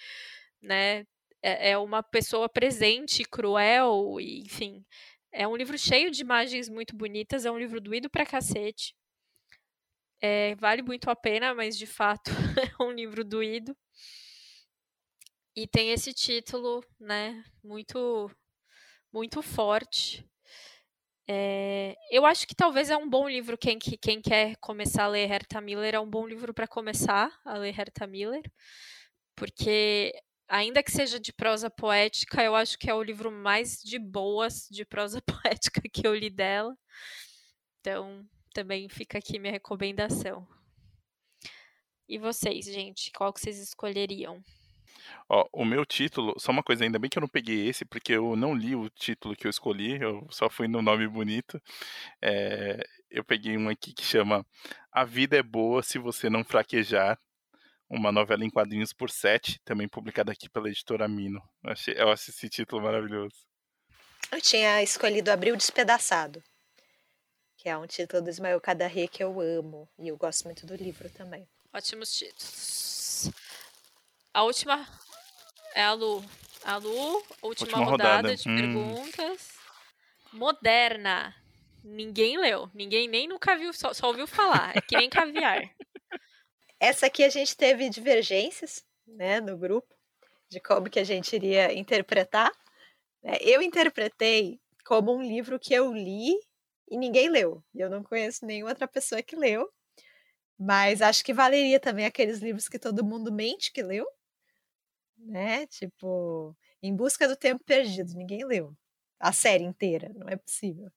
né, é, é uma pessoa presente, cruel, e, enfim. É um livro cheio de imagens muito bonitas, é um livro doído pra cacete. É, vale muito a pena, mas de fato é um livro doído. E tem esse título, né, muito, muito forte. É, eu acho que talvez é um bom livro quem, quem quer começar a ler Herta Miller é um bom livro para começar a ler Herta Miller, porque ainda que seja de prosa poética, eu acho que é o livro mais de boas de prosa poética que eu li dela. Então, também fica aqui minha recomendação. E vocês, gente, qual que vocês escolheriam? Ó, o meu título, só uma coisa, ainda bem que eu não peguei esse, porque eu não li o título que eu escolhi, eu só fui no nome bonito. É, eu peguei um aqui que chama A Vida é Boa Se Você Não Fraquejar, uma novela em quadrinhos por sete, também publicada aqui pela editora Mino. Eu, achei, eu acho esse título maravilhoso. Eu tinha escolhido Abril Despedaçado, que é um título do Ismael Cadarré que eu amo, e eu gosto muito do livro também. Ótimos títulos. A última é a Lu. A Lu, última, última rodada, rodada, de hum. perguntas. Moderna. Ninguém leu. Ninguém nem nunca viu, só, só ouviu falar. É que nem caviar. Essa aqui a gente teve divergências, né, no grupo, de como que a gente iria interpretar. Né. Eu interpretei como um livro que eu li e ninguém leu. Eu não conheço nenhuma outra pessoa que leu. Mas acho que valeria também aqueles livros que todo mundo mente que leu né? Tipo, Em Busca do Tempo Perdido, ninguém leu a série inteira, não é possível.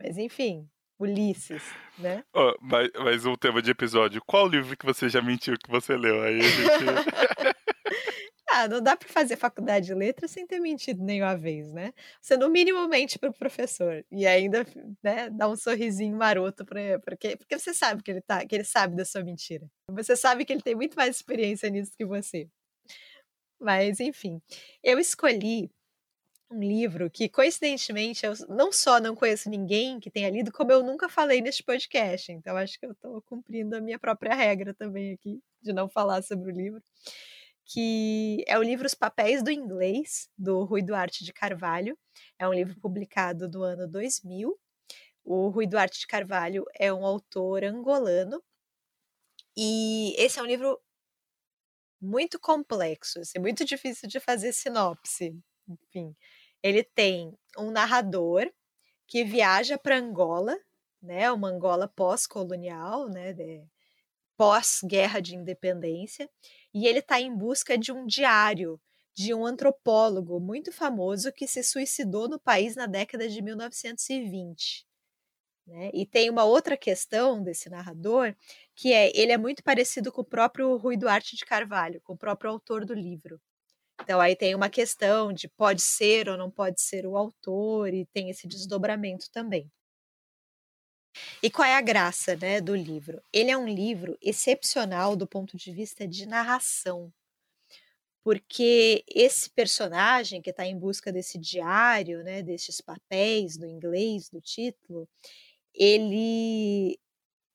Mas enfim, Ulisses, né? Oh, mas, mas um tema de episódio, qual livro que você já mentiu que você leu? Aí gente... ah, não dá para fazer faculdade de letras sem ter mentido nenhuma vez, né? Você no mínimo mente para o professor e ainda né, dá um sorrisinho maroto para porque, porque você sabe que ele tá, que ele sabe da sua mentira. Você sabe que ele tem muito mais experiência nisso que você. Mas, enfim, eu escolhi um livro que, coincidentemente, eu não só não conheço ninguém que tenha lido, como eu nunca falei neste podcast. Então, acho que eu estou cumprindo a minha própria regra também aqui, de não falar sobre o livro. Que é o livro Os Papéis do Inglês, do Rui Duarte de Carvalho. É um livro publicado no ano 2000. O Rui Duarte de Carvalho é um autor angolano. E esse é um livro muito complexo, assim, muito difícil de fazer sinopse. Enfim, ele tem um narrador que viaja para Angola, né, uma Angola pós-colonial, né, pós-guerra de independência, e ele está em busca de um diário de um antropólogo muito famoso que se suicidou no país na década de 1920. Né? E tem uma outra questão desse narrador, que é ele é muito parecido com o próprio Rui Duarte de Carvalho, com o próprio autor do livro. Então aí tem uma questão de pode ser ou não pode ser o autor, e tem esse desdobramento também. E qual é a graça né, do livro? Ele é um livro excepcional do ponto de vista de narração, porque esse personagem que está em busca desse diário, né, desses papéis do inglês, do título, ele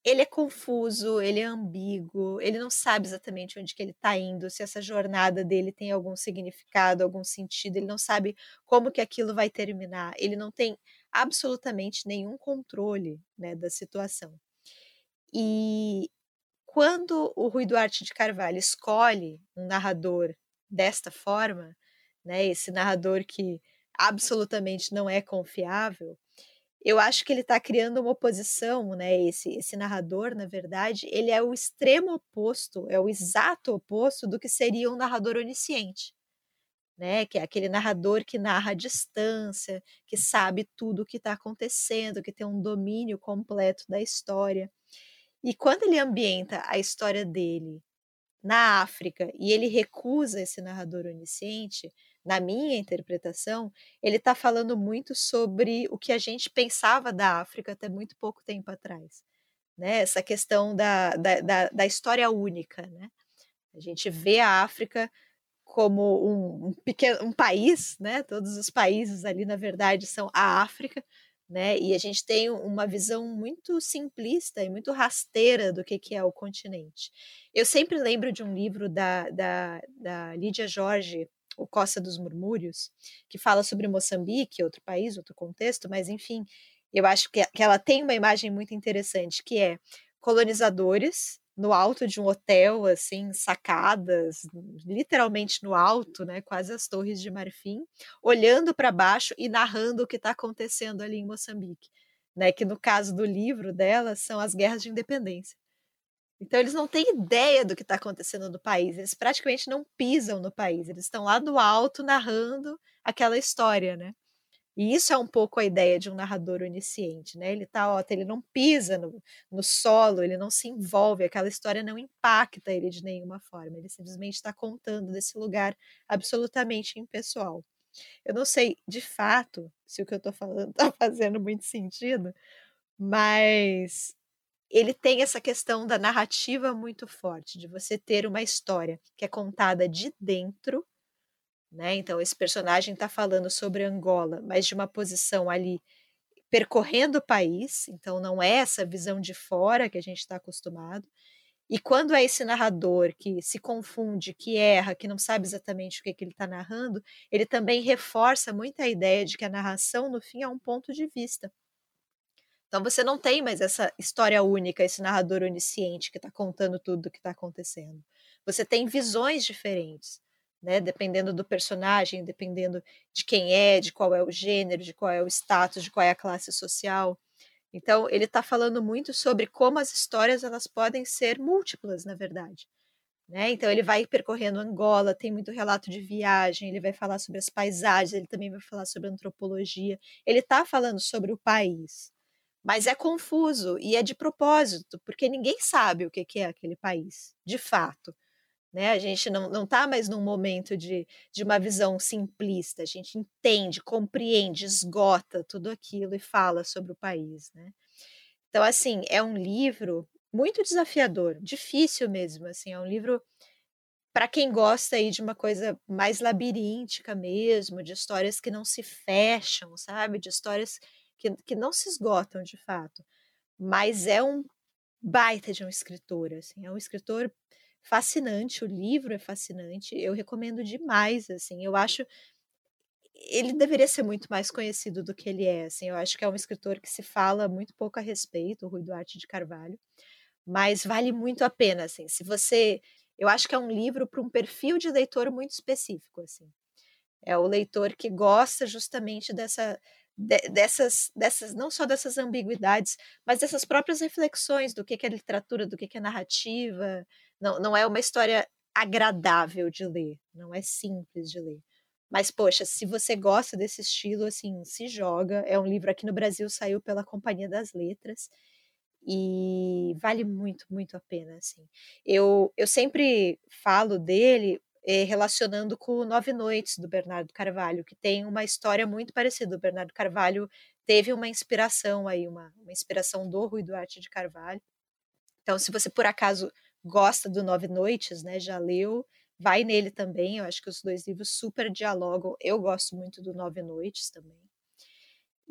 ele é confuso, ele é ambíguo, ele não sabe exatamente onde que ele está indo, se essa jornada dele tem algum significado, algum sentido, ele não sabe como que aquilo vai terminar, ele não tem absolutamente nenhum controle né, da situação. E quando o Rui Duarte de Carvalho escolhe um narrador desta forma, né, esse narrador que absolutamente não é confiável, eu acho que ele está criando uma oposição, né? Esse, esse narrador, na verdade, ele é o extremo oposto, é o exato oposto do que seria um narrador onisciente, né? Que é aquele narrador que narra a distância, que sabe tudo o que está acontecendo, que tem um domínio completo da história. E quando ele ambienta a história dele na África e ele recusa esse narrador onisciente, na minha interpretação, ele está falando muito sobre o que a gente pensava da África até muito pouco tempo atrás. Né? Essa questão da, da, da, da história única. Né? A gente vê a África como um, um, pequeno um país, né? Todos os países ali, na verdade, são a África, né? E a gente tem uma visão muito simplista e muito rasteira do que, que é o continente. Eu sempre lembro de um livro da, da, da Lídia Jorge, ou Costa dos Murmúrios, que fala sobre Moçambique, outro país, outro contexto, mas enfim, eu acho que, que ela tem uma imagem muito interessante, que é colonizadores no alto de um hotel, assim, sacadas, literalmente no alto, né, quase as torres de marfim, olhando para baixo e narrando o que está acontecendo ali em Moçambique, né, que no caso do livro dela são as guerras de independência. Então eles não têm ideia do que está acontecendo no país, eles praticamente não pisam no país, eles estão lá do alto narrando aquela história, né? E isso é um pouco a ideia de um narrador onisciente, né? Ele tá, ó, ele não pisa no, no solo, ele não se envolve, aquela história não impacta ele de nenhuma forma, ele simplesmente está contando desse lugar absolutamente impessoal. Eu não sei, de fato, se o que eu estou falando está fazendo muito sentido, mas ele tem essa questão da narrativa muito forte, de você ter uma história que é contada de dentro, né? Então, esse personagem está falando sobre Angola, mas de uma posição ali percorrendo o país, então não é essa visão de fora que a gente está acostumado. E quando é esse narrador que se confunde, que erra, que não sabe exatamente o que, que ele está narrando, ele também reforça muito a ideia de que a narração, no fim, é um ponto de vista. Então você não tem mais essa história única, esse narrador onisciente que está contando tudo o que está acontecendo. Você tem visões diferentes, né? Dependendo do personagem, dependendo de quem é, de qual é o gênero, de qual é o status, de qual é a classe social. Então ele está falando muito sobre como as histórias elas podem ser múltiplas, na verdade. Né? Então ele vai percorrendo Angola, tem muito relato de viagem, ele vai falar sobre as paisagens, ele também vai falar sobre antropologia. Ele está falando sobre o país. Mas é confuso e é de propósito, porque ninguém sabe o que é aquele país, de fato. Né? A gente não está mais num momento de, de uma visão simplista, a gente entende, compreende, esgota tudo aquilo e fala sobre o país. Né? Então, assim, é um livro muito desafiador, difícil mesmo. Assim, é um livro para quem gosta aí de uma coisa mais labiríntica mesmo, de histórias que não se fecham, sabe? De histórias que, que não se esgotam de fato. Mas é um baita de um escritor, assim, é um escritor fascinante, o livro é fascinante, eu recomendo demais, assim, eu acho ele deveria ser muito mais conhecido do que ele é, assim, eu acho que é um escritor que se fala muito pouco a respeito, o Rui Duarte de Carvalho, mas vale muito a pena, assim, se você, eu acho que é um livro para um perfil de leitor muito específico, assim, é o leitor que gosta justamente dessa de, dessas, dessas, não só dessas ambiguidades, mas dessas próprias reflexões do que, que é literatura, do que, que é narrativa. Não, não é uma história agradável de ler, não é simples de ler. Mas, poxa, se você gosta desse estilo, assim, se joga. É um livro aqui no Brasil, saiu pela Companhia das Letras e vale muito, muito a pena, assim. Eu, eu sempre falo dele eh, relacionando com Nove Noites, do Bernardo Carvalho, que tem uma história muito parecida. O Bernardo Carvalho teve uma inspiração aí, uma, uma inspiração do Rui Duarte de Carvalho. Então, se você por acaso gosta do Nove Noites, né, já leu, vai nele também. Eu acho que os dois livros super dialogam. Eu gosto muito do Nove Noites também.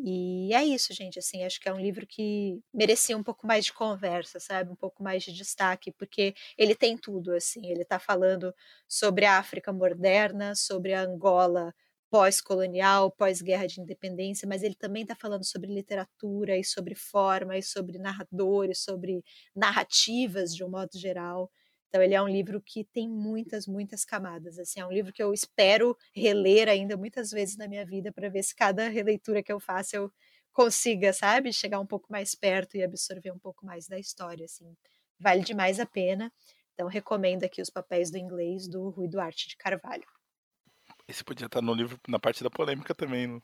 E é isso, gente. Assim, acho que é um livro que merecia um pouco mais de conversa, sabe? Um pouco mais de destaque, porque ele tem tudo, assim. Ele está falando sobre a África moderna, sobre a Angola pós-colonial, pós-guerra de independência, mas ele também está falando sobre literatura e sobre forma e sobre narradores, sobre narrativas de um modo geral. Então ele é um livro que tem muitas, muitas camadas. Assim, é um livro que eu espero reler ainda muitas vezes na minha vida para ver se cada releitura que eu faço eu consiga, sabe, chegar um pouco mais perto e absorver um pouco mais da história. Assim, vale demais a pena. Então recomendo aqui os papéis do inglês do Rui Duarte de Carvalho. Esse podia estar no livro na parte da polêmica também. Não?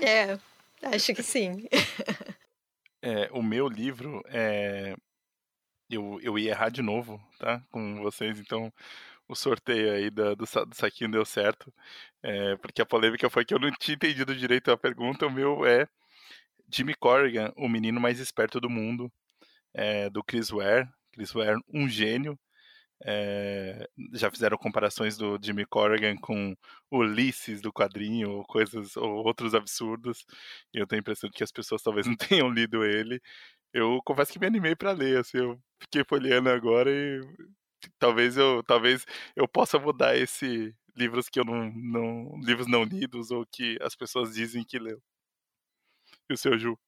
é, acho que sim. é, o meu livro é eu, eu ia errar de novo, tá? Com vocês, então o sorteio aí do, do, do saquinho deu certo. É, porque a polêmica foi que eu não tinha entendido direito a pergunta. O meu é Jimmy Corrigan, o menino mais esperto do mundo, é, do Chris Ware. Chris Ware, um gênio. É, já fizeram comparações do Jimmy Corrigan com Ulisses do quadrinho, ou coisas, ou outros absurdos. E eu tenho a impressão de que as pessoas talvez não tenham lido ele eu confesso que me animei para ler, assim, eu fiquei folheando agora e talvez eu talvez eu possa mudar esse livros que eu não, não. livros não lidos ou que as pessoas dizem que leu. E o seu Ju?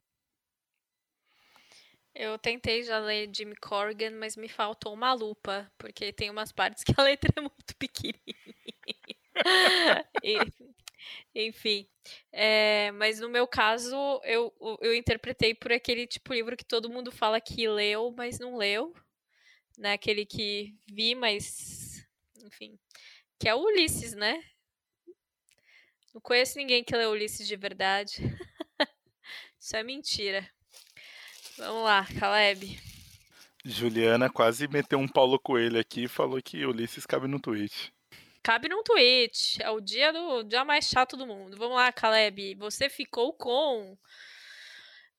Eu tentei já ler Jimmy Corrigan, mas me faltou uma lupa, porque tem umas partes que a letra é muito pequenininha. e, enfim, é, mas no meu caso, eu, eu interpretei por aquele tipo de livro que todo mundo fala que leu, mas não leu. Né? Aquele que vi, mas. Enfim. Que é o Ulisses, né? Não conheço ninguém que leu Ulisses de verdade. Isso é mentira. Vamos lá, Caleb. Juliana quase meteu um Paulo Coelho aqui e falou que Ulisses cabe no tweet. Cabe num tweet. É o dia do dia mais chato do mundo. Vamos lá, Caleb. Você ficou com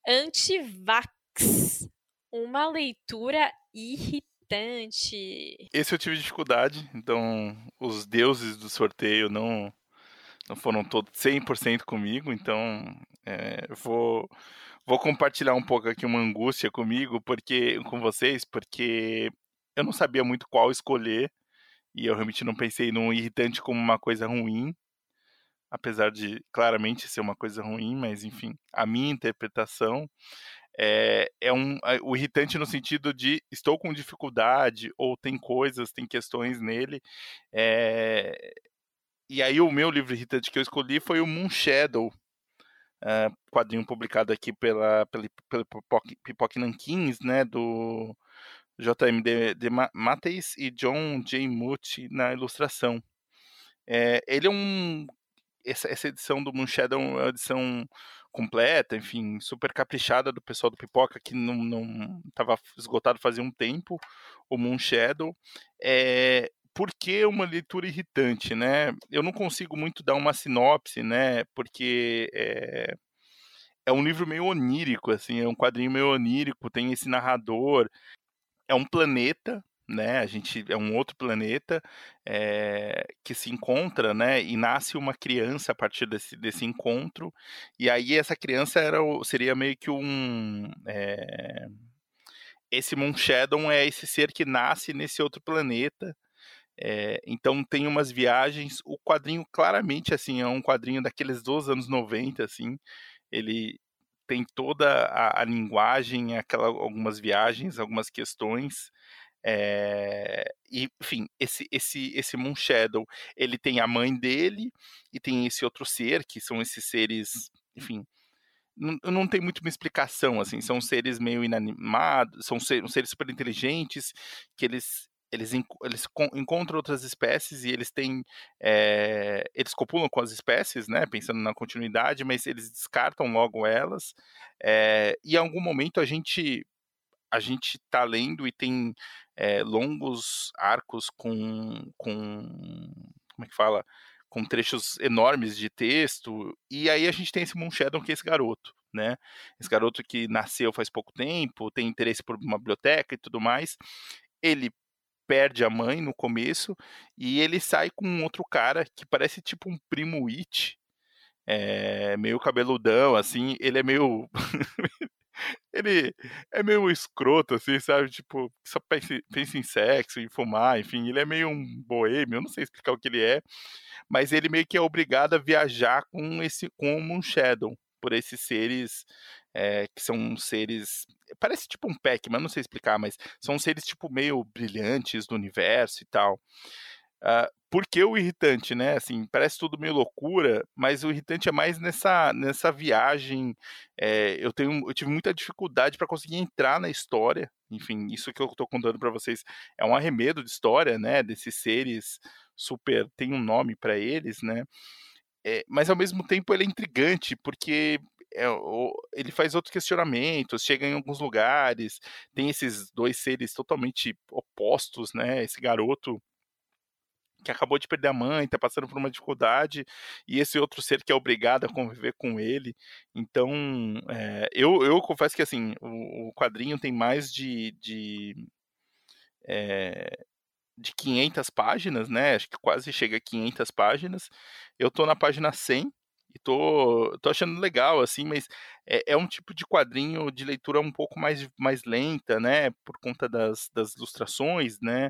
Antivax. Uma leitura irritante. Esse eu tive dificuldade, então os deuses do sorteio não não foram todos 100% comigo, então é, vou vou compartilhar um pouco aqui uma angústia comigo, porque com vocês, porque eu não sabia muito qual escolher e eu realmente não pensei num irritante como uma coisa ruim, apesar de claramente ser uma coisa ruim, mas enfim, a minha interpretação é, é um o irritante no sentido de estou com dificuldade ou tem coisas, tem questões nele. É, e aí o meu livro irritante que eu escolhi foi o Moon Shadow, uh, quadrinho publicado aqui pela, pela, pela Pipoque Nankins, né, do JMD de Mateis e John J. Mutti na ilustração. É, ele é um. Essa, essa edição do Moonshadow é uma edição completa, enfim, super caprichada do pessoal do Pipoca, que não estava esgotado fazia um tempo, o Moonshadow. É, por que uma leitura irritante, né? Eu não consigo muito dar uma sinopse, né? Porque é, é um livro meio onírico, assim, é um quadrinho meio onírico, tem esse narrador é um planeta, né? A gente é um outro planeta é, que se encontra, né? E nasce uma criança a partir desse, desse encontro. E aí essa criança era seria meio que um é, esse Moonshadow é esse ser que nasce nesse outro planeta. É, então tem umas viagens. O quadrinho claramente assim é um quadrinho daqueles dos anos 90, assim. Ele tem toda a, a linguagem, aquela, algumas viagens, algumas questões. É, e, enfim, esse, esse, esse Moon Shadow, ele tem a mãe dele e tem esse outro ser, que são esses seres, enfim, não, não tem muito uma explicação, assim, são seres meio inanimados, são seres, super inteligentes, que eles eles, eles encontram outras espécies e eles têm é, eles copulam com as espécies, né? Pensando na continuidade, mas eles descartam logo elas. É, e em algum momento a gente a gente está lendo e tem é, longos arcos com, com como é que fala com trechos enormes de texto e aí a gente tem esse Moonshadow que é esse garoto né esse garoto que nasceu faz pouco tempo tem interesse por uma biblioteca e tudo mais ele perde a mãe no começo e ele sai com um outro cara que parece tipo um primo It, é, meio cabeludão, assim, ele é meio. ele é meio escroto, assim, sabe? Tipo, só pensa, pensa em sexo, em fumar, enfim, ele é meio um boêmio, eu não sei explicar o que ele é, mas ele meio que é obrigado a viajar com esse com o Moonshadow, por esses seres é, que são seres. Parece tipo um Pac-Man, não sei explicar, mas são seres tipo meio brilhantes do universo e tal. Uh, por que o irritante, né? Assim, parece tudo meio loucura, mas o irritante é mais nessa, nessa viagem. É, eu, tenho, eu tive muita dificuldade para conseguir entrar na história. Enfim, isso que eu estou contando para vocês é um arremedo de história, né? Desses seres super. tem um nome para eles, né? É, mas ao mesmo tempo ele é intrigante, porque é, ele faz outros questionamentos, chega em alguns lugares, tem esses dois seres totalmente opostos, né? Esse garoto que acabou de perder a mãe, está passando por uma dificuldade, e esse outro ser que é obrigado a conviver com ele. Então, é, eu, eu confesso que assim, o, o quadrinho tem mais de, de, é, de 500 páginas, né? Acho que quase chega a 500 páginas. Eu estou na página 100, e tô, tô achando legal, assim, mas é, é, um tipo de quadrinho de leitura um pouco mais, mais lenta, né, por conta das, das ilustrações, né,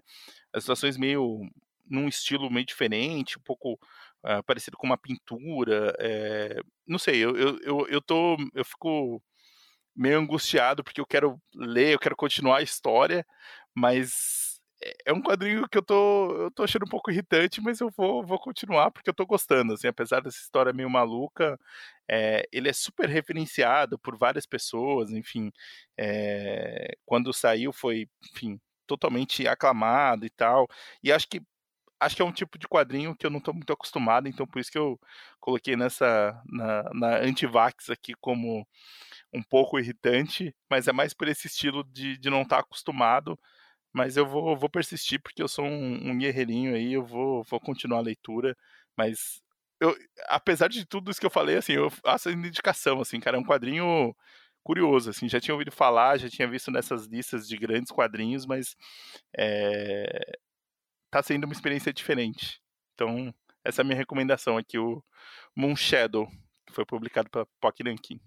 as ilustrações meio, num estilo meio diferente, um pouco uh, parecido com uma pintura. É, não sei, eu, eu, eu, eu, tô, eu fico meio angustiado porque eu quero ler, eu quero continuar a história, mas é, é um quadrinho que eu tô, eu tô achando um pouco irritante, mas eu vou, vou continuar porque eu tô gostando, assim, apesar dessa história meio maluca, é, ele é super referenciado por várias pessoas, enfim, é, quando saiu foi, enfim, totalmente aclamado e tal, e acho que acho que é um tipo de quadrinho que eu não estou muito acostumado, então por isso que eu coloquei nessa na, na Antivax aqui como um pouco irritante, mas é mais por esse estilo de, de não estar tá acostumado mas eu vou, vou persistir porque eu sou um, um guerreirinho aí, eu vou, vou continuar a leitura, mas eu, apesar de tudo isso que eu falei, assim, eu faço indicação, assim, cara, é um quadrinho curioso, assim, já tinha ouvido falar, já tinha visto nessas listas de grandes quadrinhos, mas é, tá sendo uma experiência diferente. Então, essa é a minha recomendação aqui, o Moon Shadow, que foi publicado pela Pock Nankin.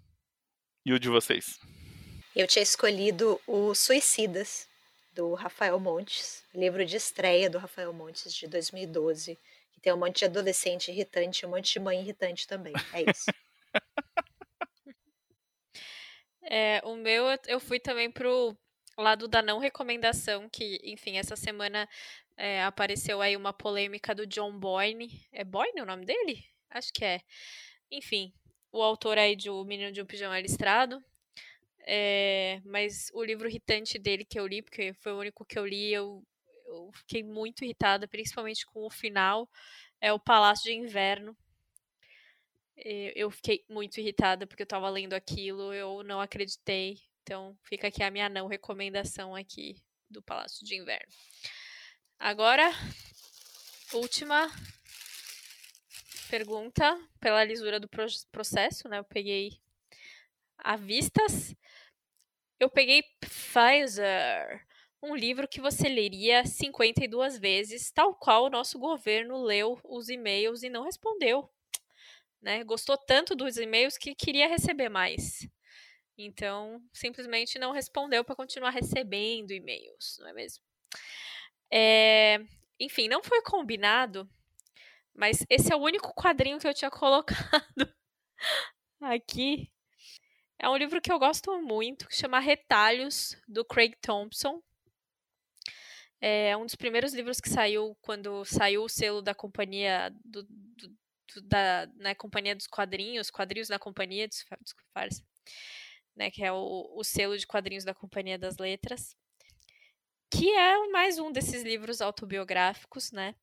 E o de vocês? Eu tinha escolhido o Suicidas, do Rafael Montes, livro de estreia do Rafael Montes de 2012, que tem um monte de adolescente irritante e um monte de mãe irritante também. É isso. é, o meu, eu fui também pro lado da não recomendação, que, enfim, essa semana é, apareceu aí uma polêmica do John Boyne. É Boyne o nome dele? Acho que é. Enfim, o autor aí de O Menino de um Pijama Listrado, é, mas o livro irritante dele que eu li, porque foi o único que eu li, eu, eu fiquei muito irritada, principalmente com o final, é o Palácio de Inverno. Eu fiquei muito irritada porque eu estava lendo aquilo, eu não acreditei. Então fica aqui a minha não recomendação aqui do Palácio de Inverno. Agora, última pergunta pela lisura do processo, né? Eu peguei a vistas. Eu peguei Pfizer, um livro que você leria 52 vezes, tal qual o nosso governo leu os e-mails e não respondeu. Né? Gostou tanto dos e-mails que queria receber mais. Então, simplesmente não respondeu para continuar recebendo e-mails, não é mesmo? É, enfim, não foi combinado, mas esse é o único quadrinho que eu tinha colocado aqui é um livro que eu gosto muito, que chama Retalhos, do Craig Thompson. É um dos primeiros livros que saiu quando saiu o selo da companhia do, do, do da né, companhia dos quadrinhos, quadrinhos da companhia, desculpa, né, que é o, o selo de quadrinhos da companhia das letras, que é mais um desses livros autobiográficos, né,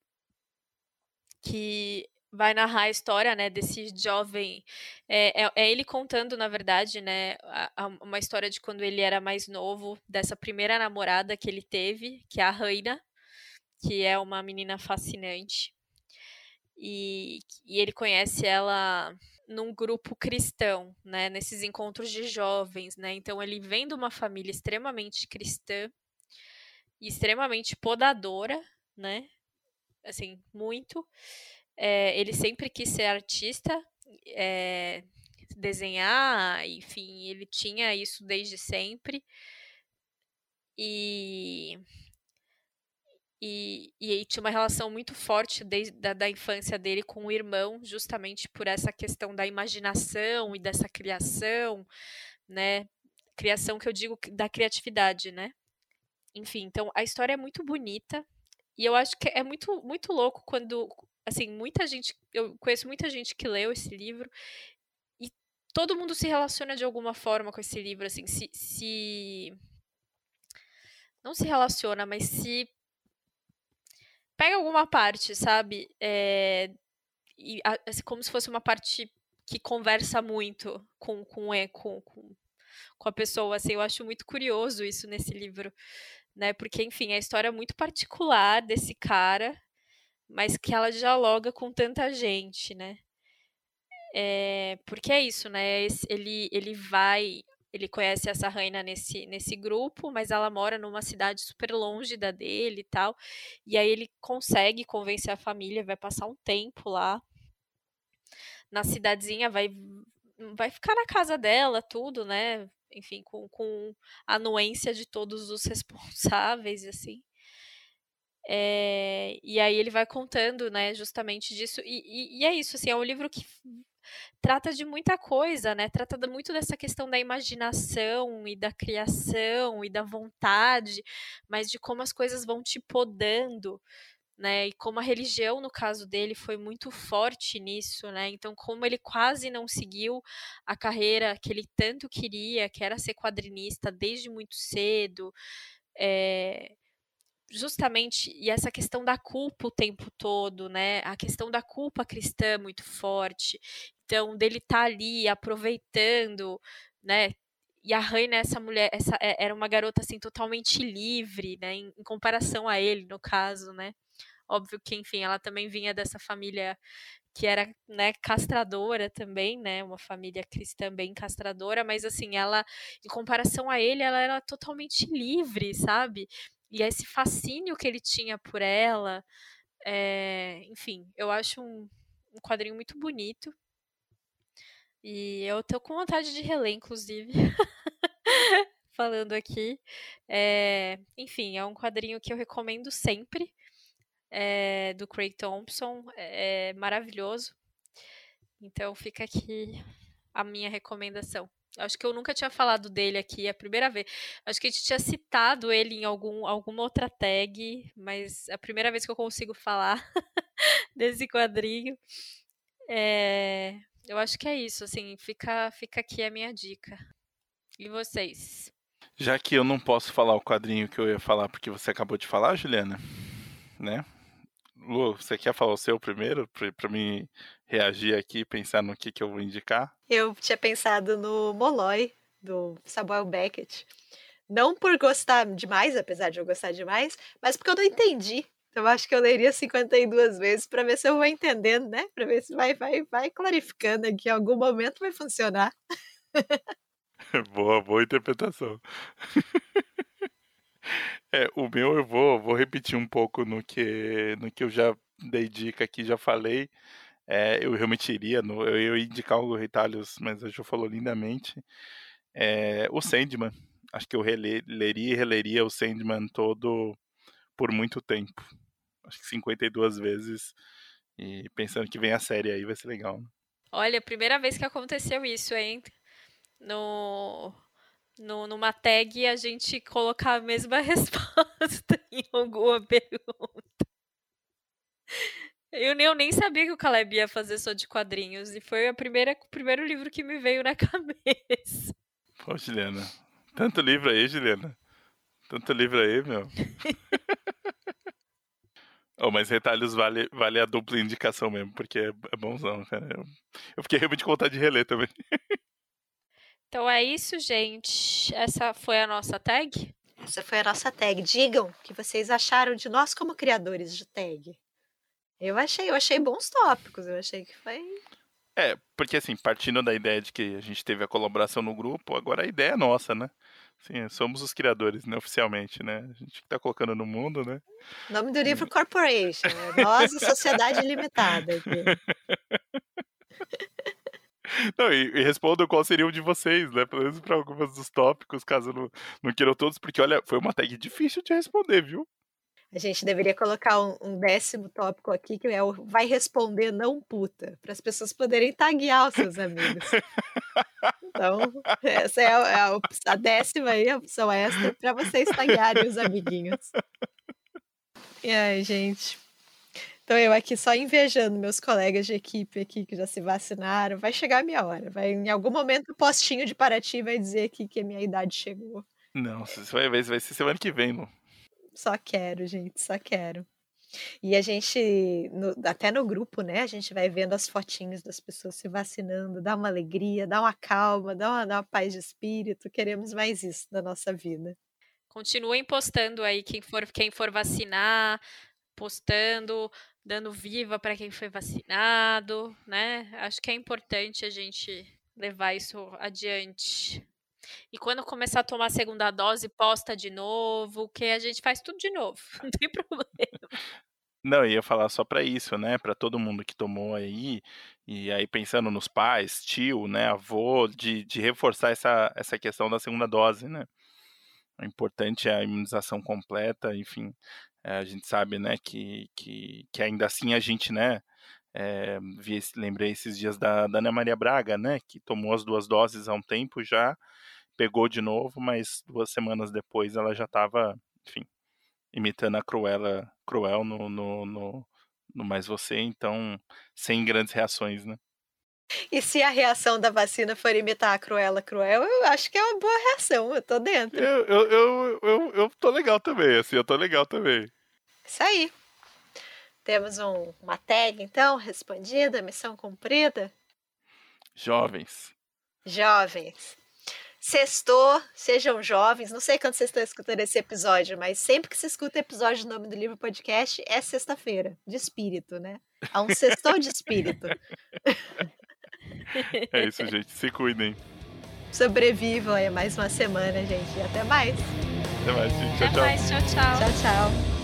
que vai narrar a história, né, desse jovem. É, é, é ele contando, na verdade, né, a, a, uma história de quando ele era mais novo, dessa primeira namorada que ele teve, que é a Raina, que é uma menina fascinante. E, e ele conhece ela num grupo cristão, né, nesses encontros de jovens, né? Então ele vem de uma família extremamente cristã e extremamente podadora, né? Assim, muito. É, ele sempre quis ser artista, é, desenhar, enfim, ele tinha isso desde sempre. E, e, e tinha uma relação muito forte desde da, da infância dele com o irmão, justamente por essa questão da imaginação e dessa criação, né? Criação que eu digo da criatividade, né? Enfim, então a história é muito bonita. E eu acho que é muito, muito louco quando assim, muita gente, eu conheço muita gente que leu esse livro e todo mundo se relaciona de alguma forma com esse livro, assim, se, se não se relaciona, mas se pega alguma parte, sabe? É, e, assim, como se fosse uma parte que conversa muito com, com, com, com, com a pessoa, assim, eu acho muito curioso isso nesse livro, né? Porque, enfim, a história é muito particular desse cara, mas que ela dialoga com tanta gente, né? É, porque é isso, né? Ele, ele vai, ele conhece essa rainha nesse, nesse grupo, mas ela mora numa cidade super longe da dele e tal. E aí ele consegue convencer a família, vai passar um tempo lá na cidadezinha, vai, vai ficar na casa dela, tudo, né? Enfim, com, com anuência de todos os responsáveis, assim. É, e aí ele vai contando, né, justamente disso. E, e, e, é isso, assim, é um livro que trata de muita coisa, né? Trata muito dessa questão da imaginação e da criação e da vontade, mas de como as coisas vão te podando, né? E como a religião, no caso dele, foi muito forte nisso, né? Então, como ele quase não seguiu a carreira que ele tanto queria, que era ser quadrinista desde muito cedo, é, justamente e essa questão da culpa o tempo todo, né? A questão da culpa cristã é muito forte. Então, dele estar tá ali aproveitando, né? E a Raina, essa mulher, essa é, era uma garota assim totalmente livre, né? Em, em comparação a ele, no caso, né? Óbvio que, enfim, ela também vinha dessa família que era, né, castradora também, né, uma família cristã bem castradora, mas assim, ela, em comparação a ele, ela era totalmente livre, sabe? E esse fascínio que ele tinha por ela, é, enfim, eu acho um, um quadrinho muito bonito. E eu tô com vontade de reler, inclusive. Falando aqui. É, enfim, é um quadrinho que eu recomendo sempre. É, do Craig Thompson. É maravilhoso. Então fica aqui a minha recomendação. Acho que eu nunca tinha falado dele aqui, é a primeira vez. Acho que a gente tinha citado ele em algum, alguma outra tag, mas é a primeira vez que eu consigo falar desse quadrinho. É, eu acho que é isso, assim, fica, fica aqui a minha dica. E vocês? Já que eu não posso falar o quadrinho que eu ia falar porque você acabou de falar, Juliana, né? Lu, você quer falar o seu primeiro, para mim reagir aqui, pensar no que, que eu vou indicar? Eu tinha pensado no Molloy, do Samuel Beckett. Não por gostar demais, apesar de eu gostar demais, mas porque eu não entendi. Então eu acho que eu leria 52 vezes para ver se eu vou entendendo, né? Para ver se vai, vai, vai clarificando aqui. Em algum momento vai funcionar. boa, boa interpretação. É, o meu eu vou, vou repetir um pouco no que, no que eu já dei dica aqui, já falei. É, eu realmente iria, no, eu ia indicar o Retalhos, mas a Jo falou lindamente. É, o Sandman, acho que eu rele, leria e releria o Sandman todo por muito tempo. Acho que 52 vezes. E pensando que vem a série aí, vai ser legal. Né? Olha, primeira vez que aconteceu isso, hein? No, no, numa tag a gente colocar a mesma resposta em alguma pergunta. Eu nem, eu nem sabia que o Caleb ia fazer só de quadrinhos. E foi a primeira, o primeiro livro que me veio na cabeça. Pô, Juliana. Tanto livro aí, Juliana. Tanto livro aí, meu. oh, mas retalhos vale, vale a dupla indicação mesmo, porque é, é bonzão, cara. Eu, eu fiquei realmente com vontade de reler também. Então é isso, gente. Essa foi a nossa tag? Essa foi a nossa tag. Digam o que vocês acharam de nós como criadores de tag. Eu achei, eu achei bons tópicos, eu achei que foi. É, porque assim, partindo da ideia de que a gente teve a colaboração no grupo, agora a ideia é nossa, né? Sim, somos os criadores, né, oficialmente, né? A gente que tá colocando no mundo, né? Nome do livro Corporation, né? Nós e Sociedade Limitada. Não, e, e respondam qual seria o de vocês, né? Pelo menos para alguns dos tópicos, caso não, não queiram todos, porque olha, foi uma tag difícil de responder, viu? A gente deveria colocar um, um décimo tópico aqui, que é o vai responder não puta, para as pessoas poderem taguear os seus amigos. Então, essa é a, é a, a décima aí, a opção extra, para vocês taguearem os amiguinhos. E aí, gente. Então eu aqui só invejando meus colegas de equipe aqui que já se vacinaram. Vai chegar a minha hora. Vai, em algum momento o postinho de Paraty vai dizer aqui que a minha idade chegou. Não, você vai ver, vai ser semana que vem, Lu. Só quero, gente, só quero. E a gente, no, até no grupo, né? A gente vai vendo as fotinhos das pessoas se vacinando, dá uma alegria, dá uma calma, dá uma, dá uma paz de espírito. Queremos mais isso na nossa vida. Continuem postando aí quem for, quem for vacinar, postando, dando viva para quem foi vacinado, né? Acho que é importante a gente levar isso adiante. E quando começar a tomar a segunda dose, posta de novo, que a gente faz tudo de novo, não tem problema. Não, eu ia falar só para isso, né? Para todo mundo que tomou aí, e aí pensando nos pais, tio, né, avô, de, de reforçar essa, essa questão da segunda dose, né? O importante é a imunização completa, enfim. É, a gente sabe, né, que, que, que ainda assim a gente, né, é, vi, lembrei esses dias da, da Ana Maria Braga, né, que tomou as duas doses há um tempo já, pegou de novo, mas duas semanas depois ela já estava, enfim, imitando a Cruella, Cruel no, no, no, no Mais Você, então, sem grandes reações, né. E se a reação da vacina for imitar a Cruella Cruel, eu acho que é uma boa reação, eu tô dentro. Eu, eu, eu, eu, eu tô legal também, assim, eu tô legal também. Isso aí. Temos um, uma tag, então, respondida, missão cumprida. Jovens. Jovens. Sextou, sejam jovens. Não sei quando vocês estão escutando esse episódio, mas sempre que se escuta episódio do Nome do Livro Podcast, é sexta-feira, de espírito, né? Há um sextou de espírito. É isso, gente. Se cuidem. Sobrevivam aí mais uma semana, gente. E até mais. Até mais, gente. Tchau, Até tchau. mais, tchau, tchau. Tchau, tchau.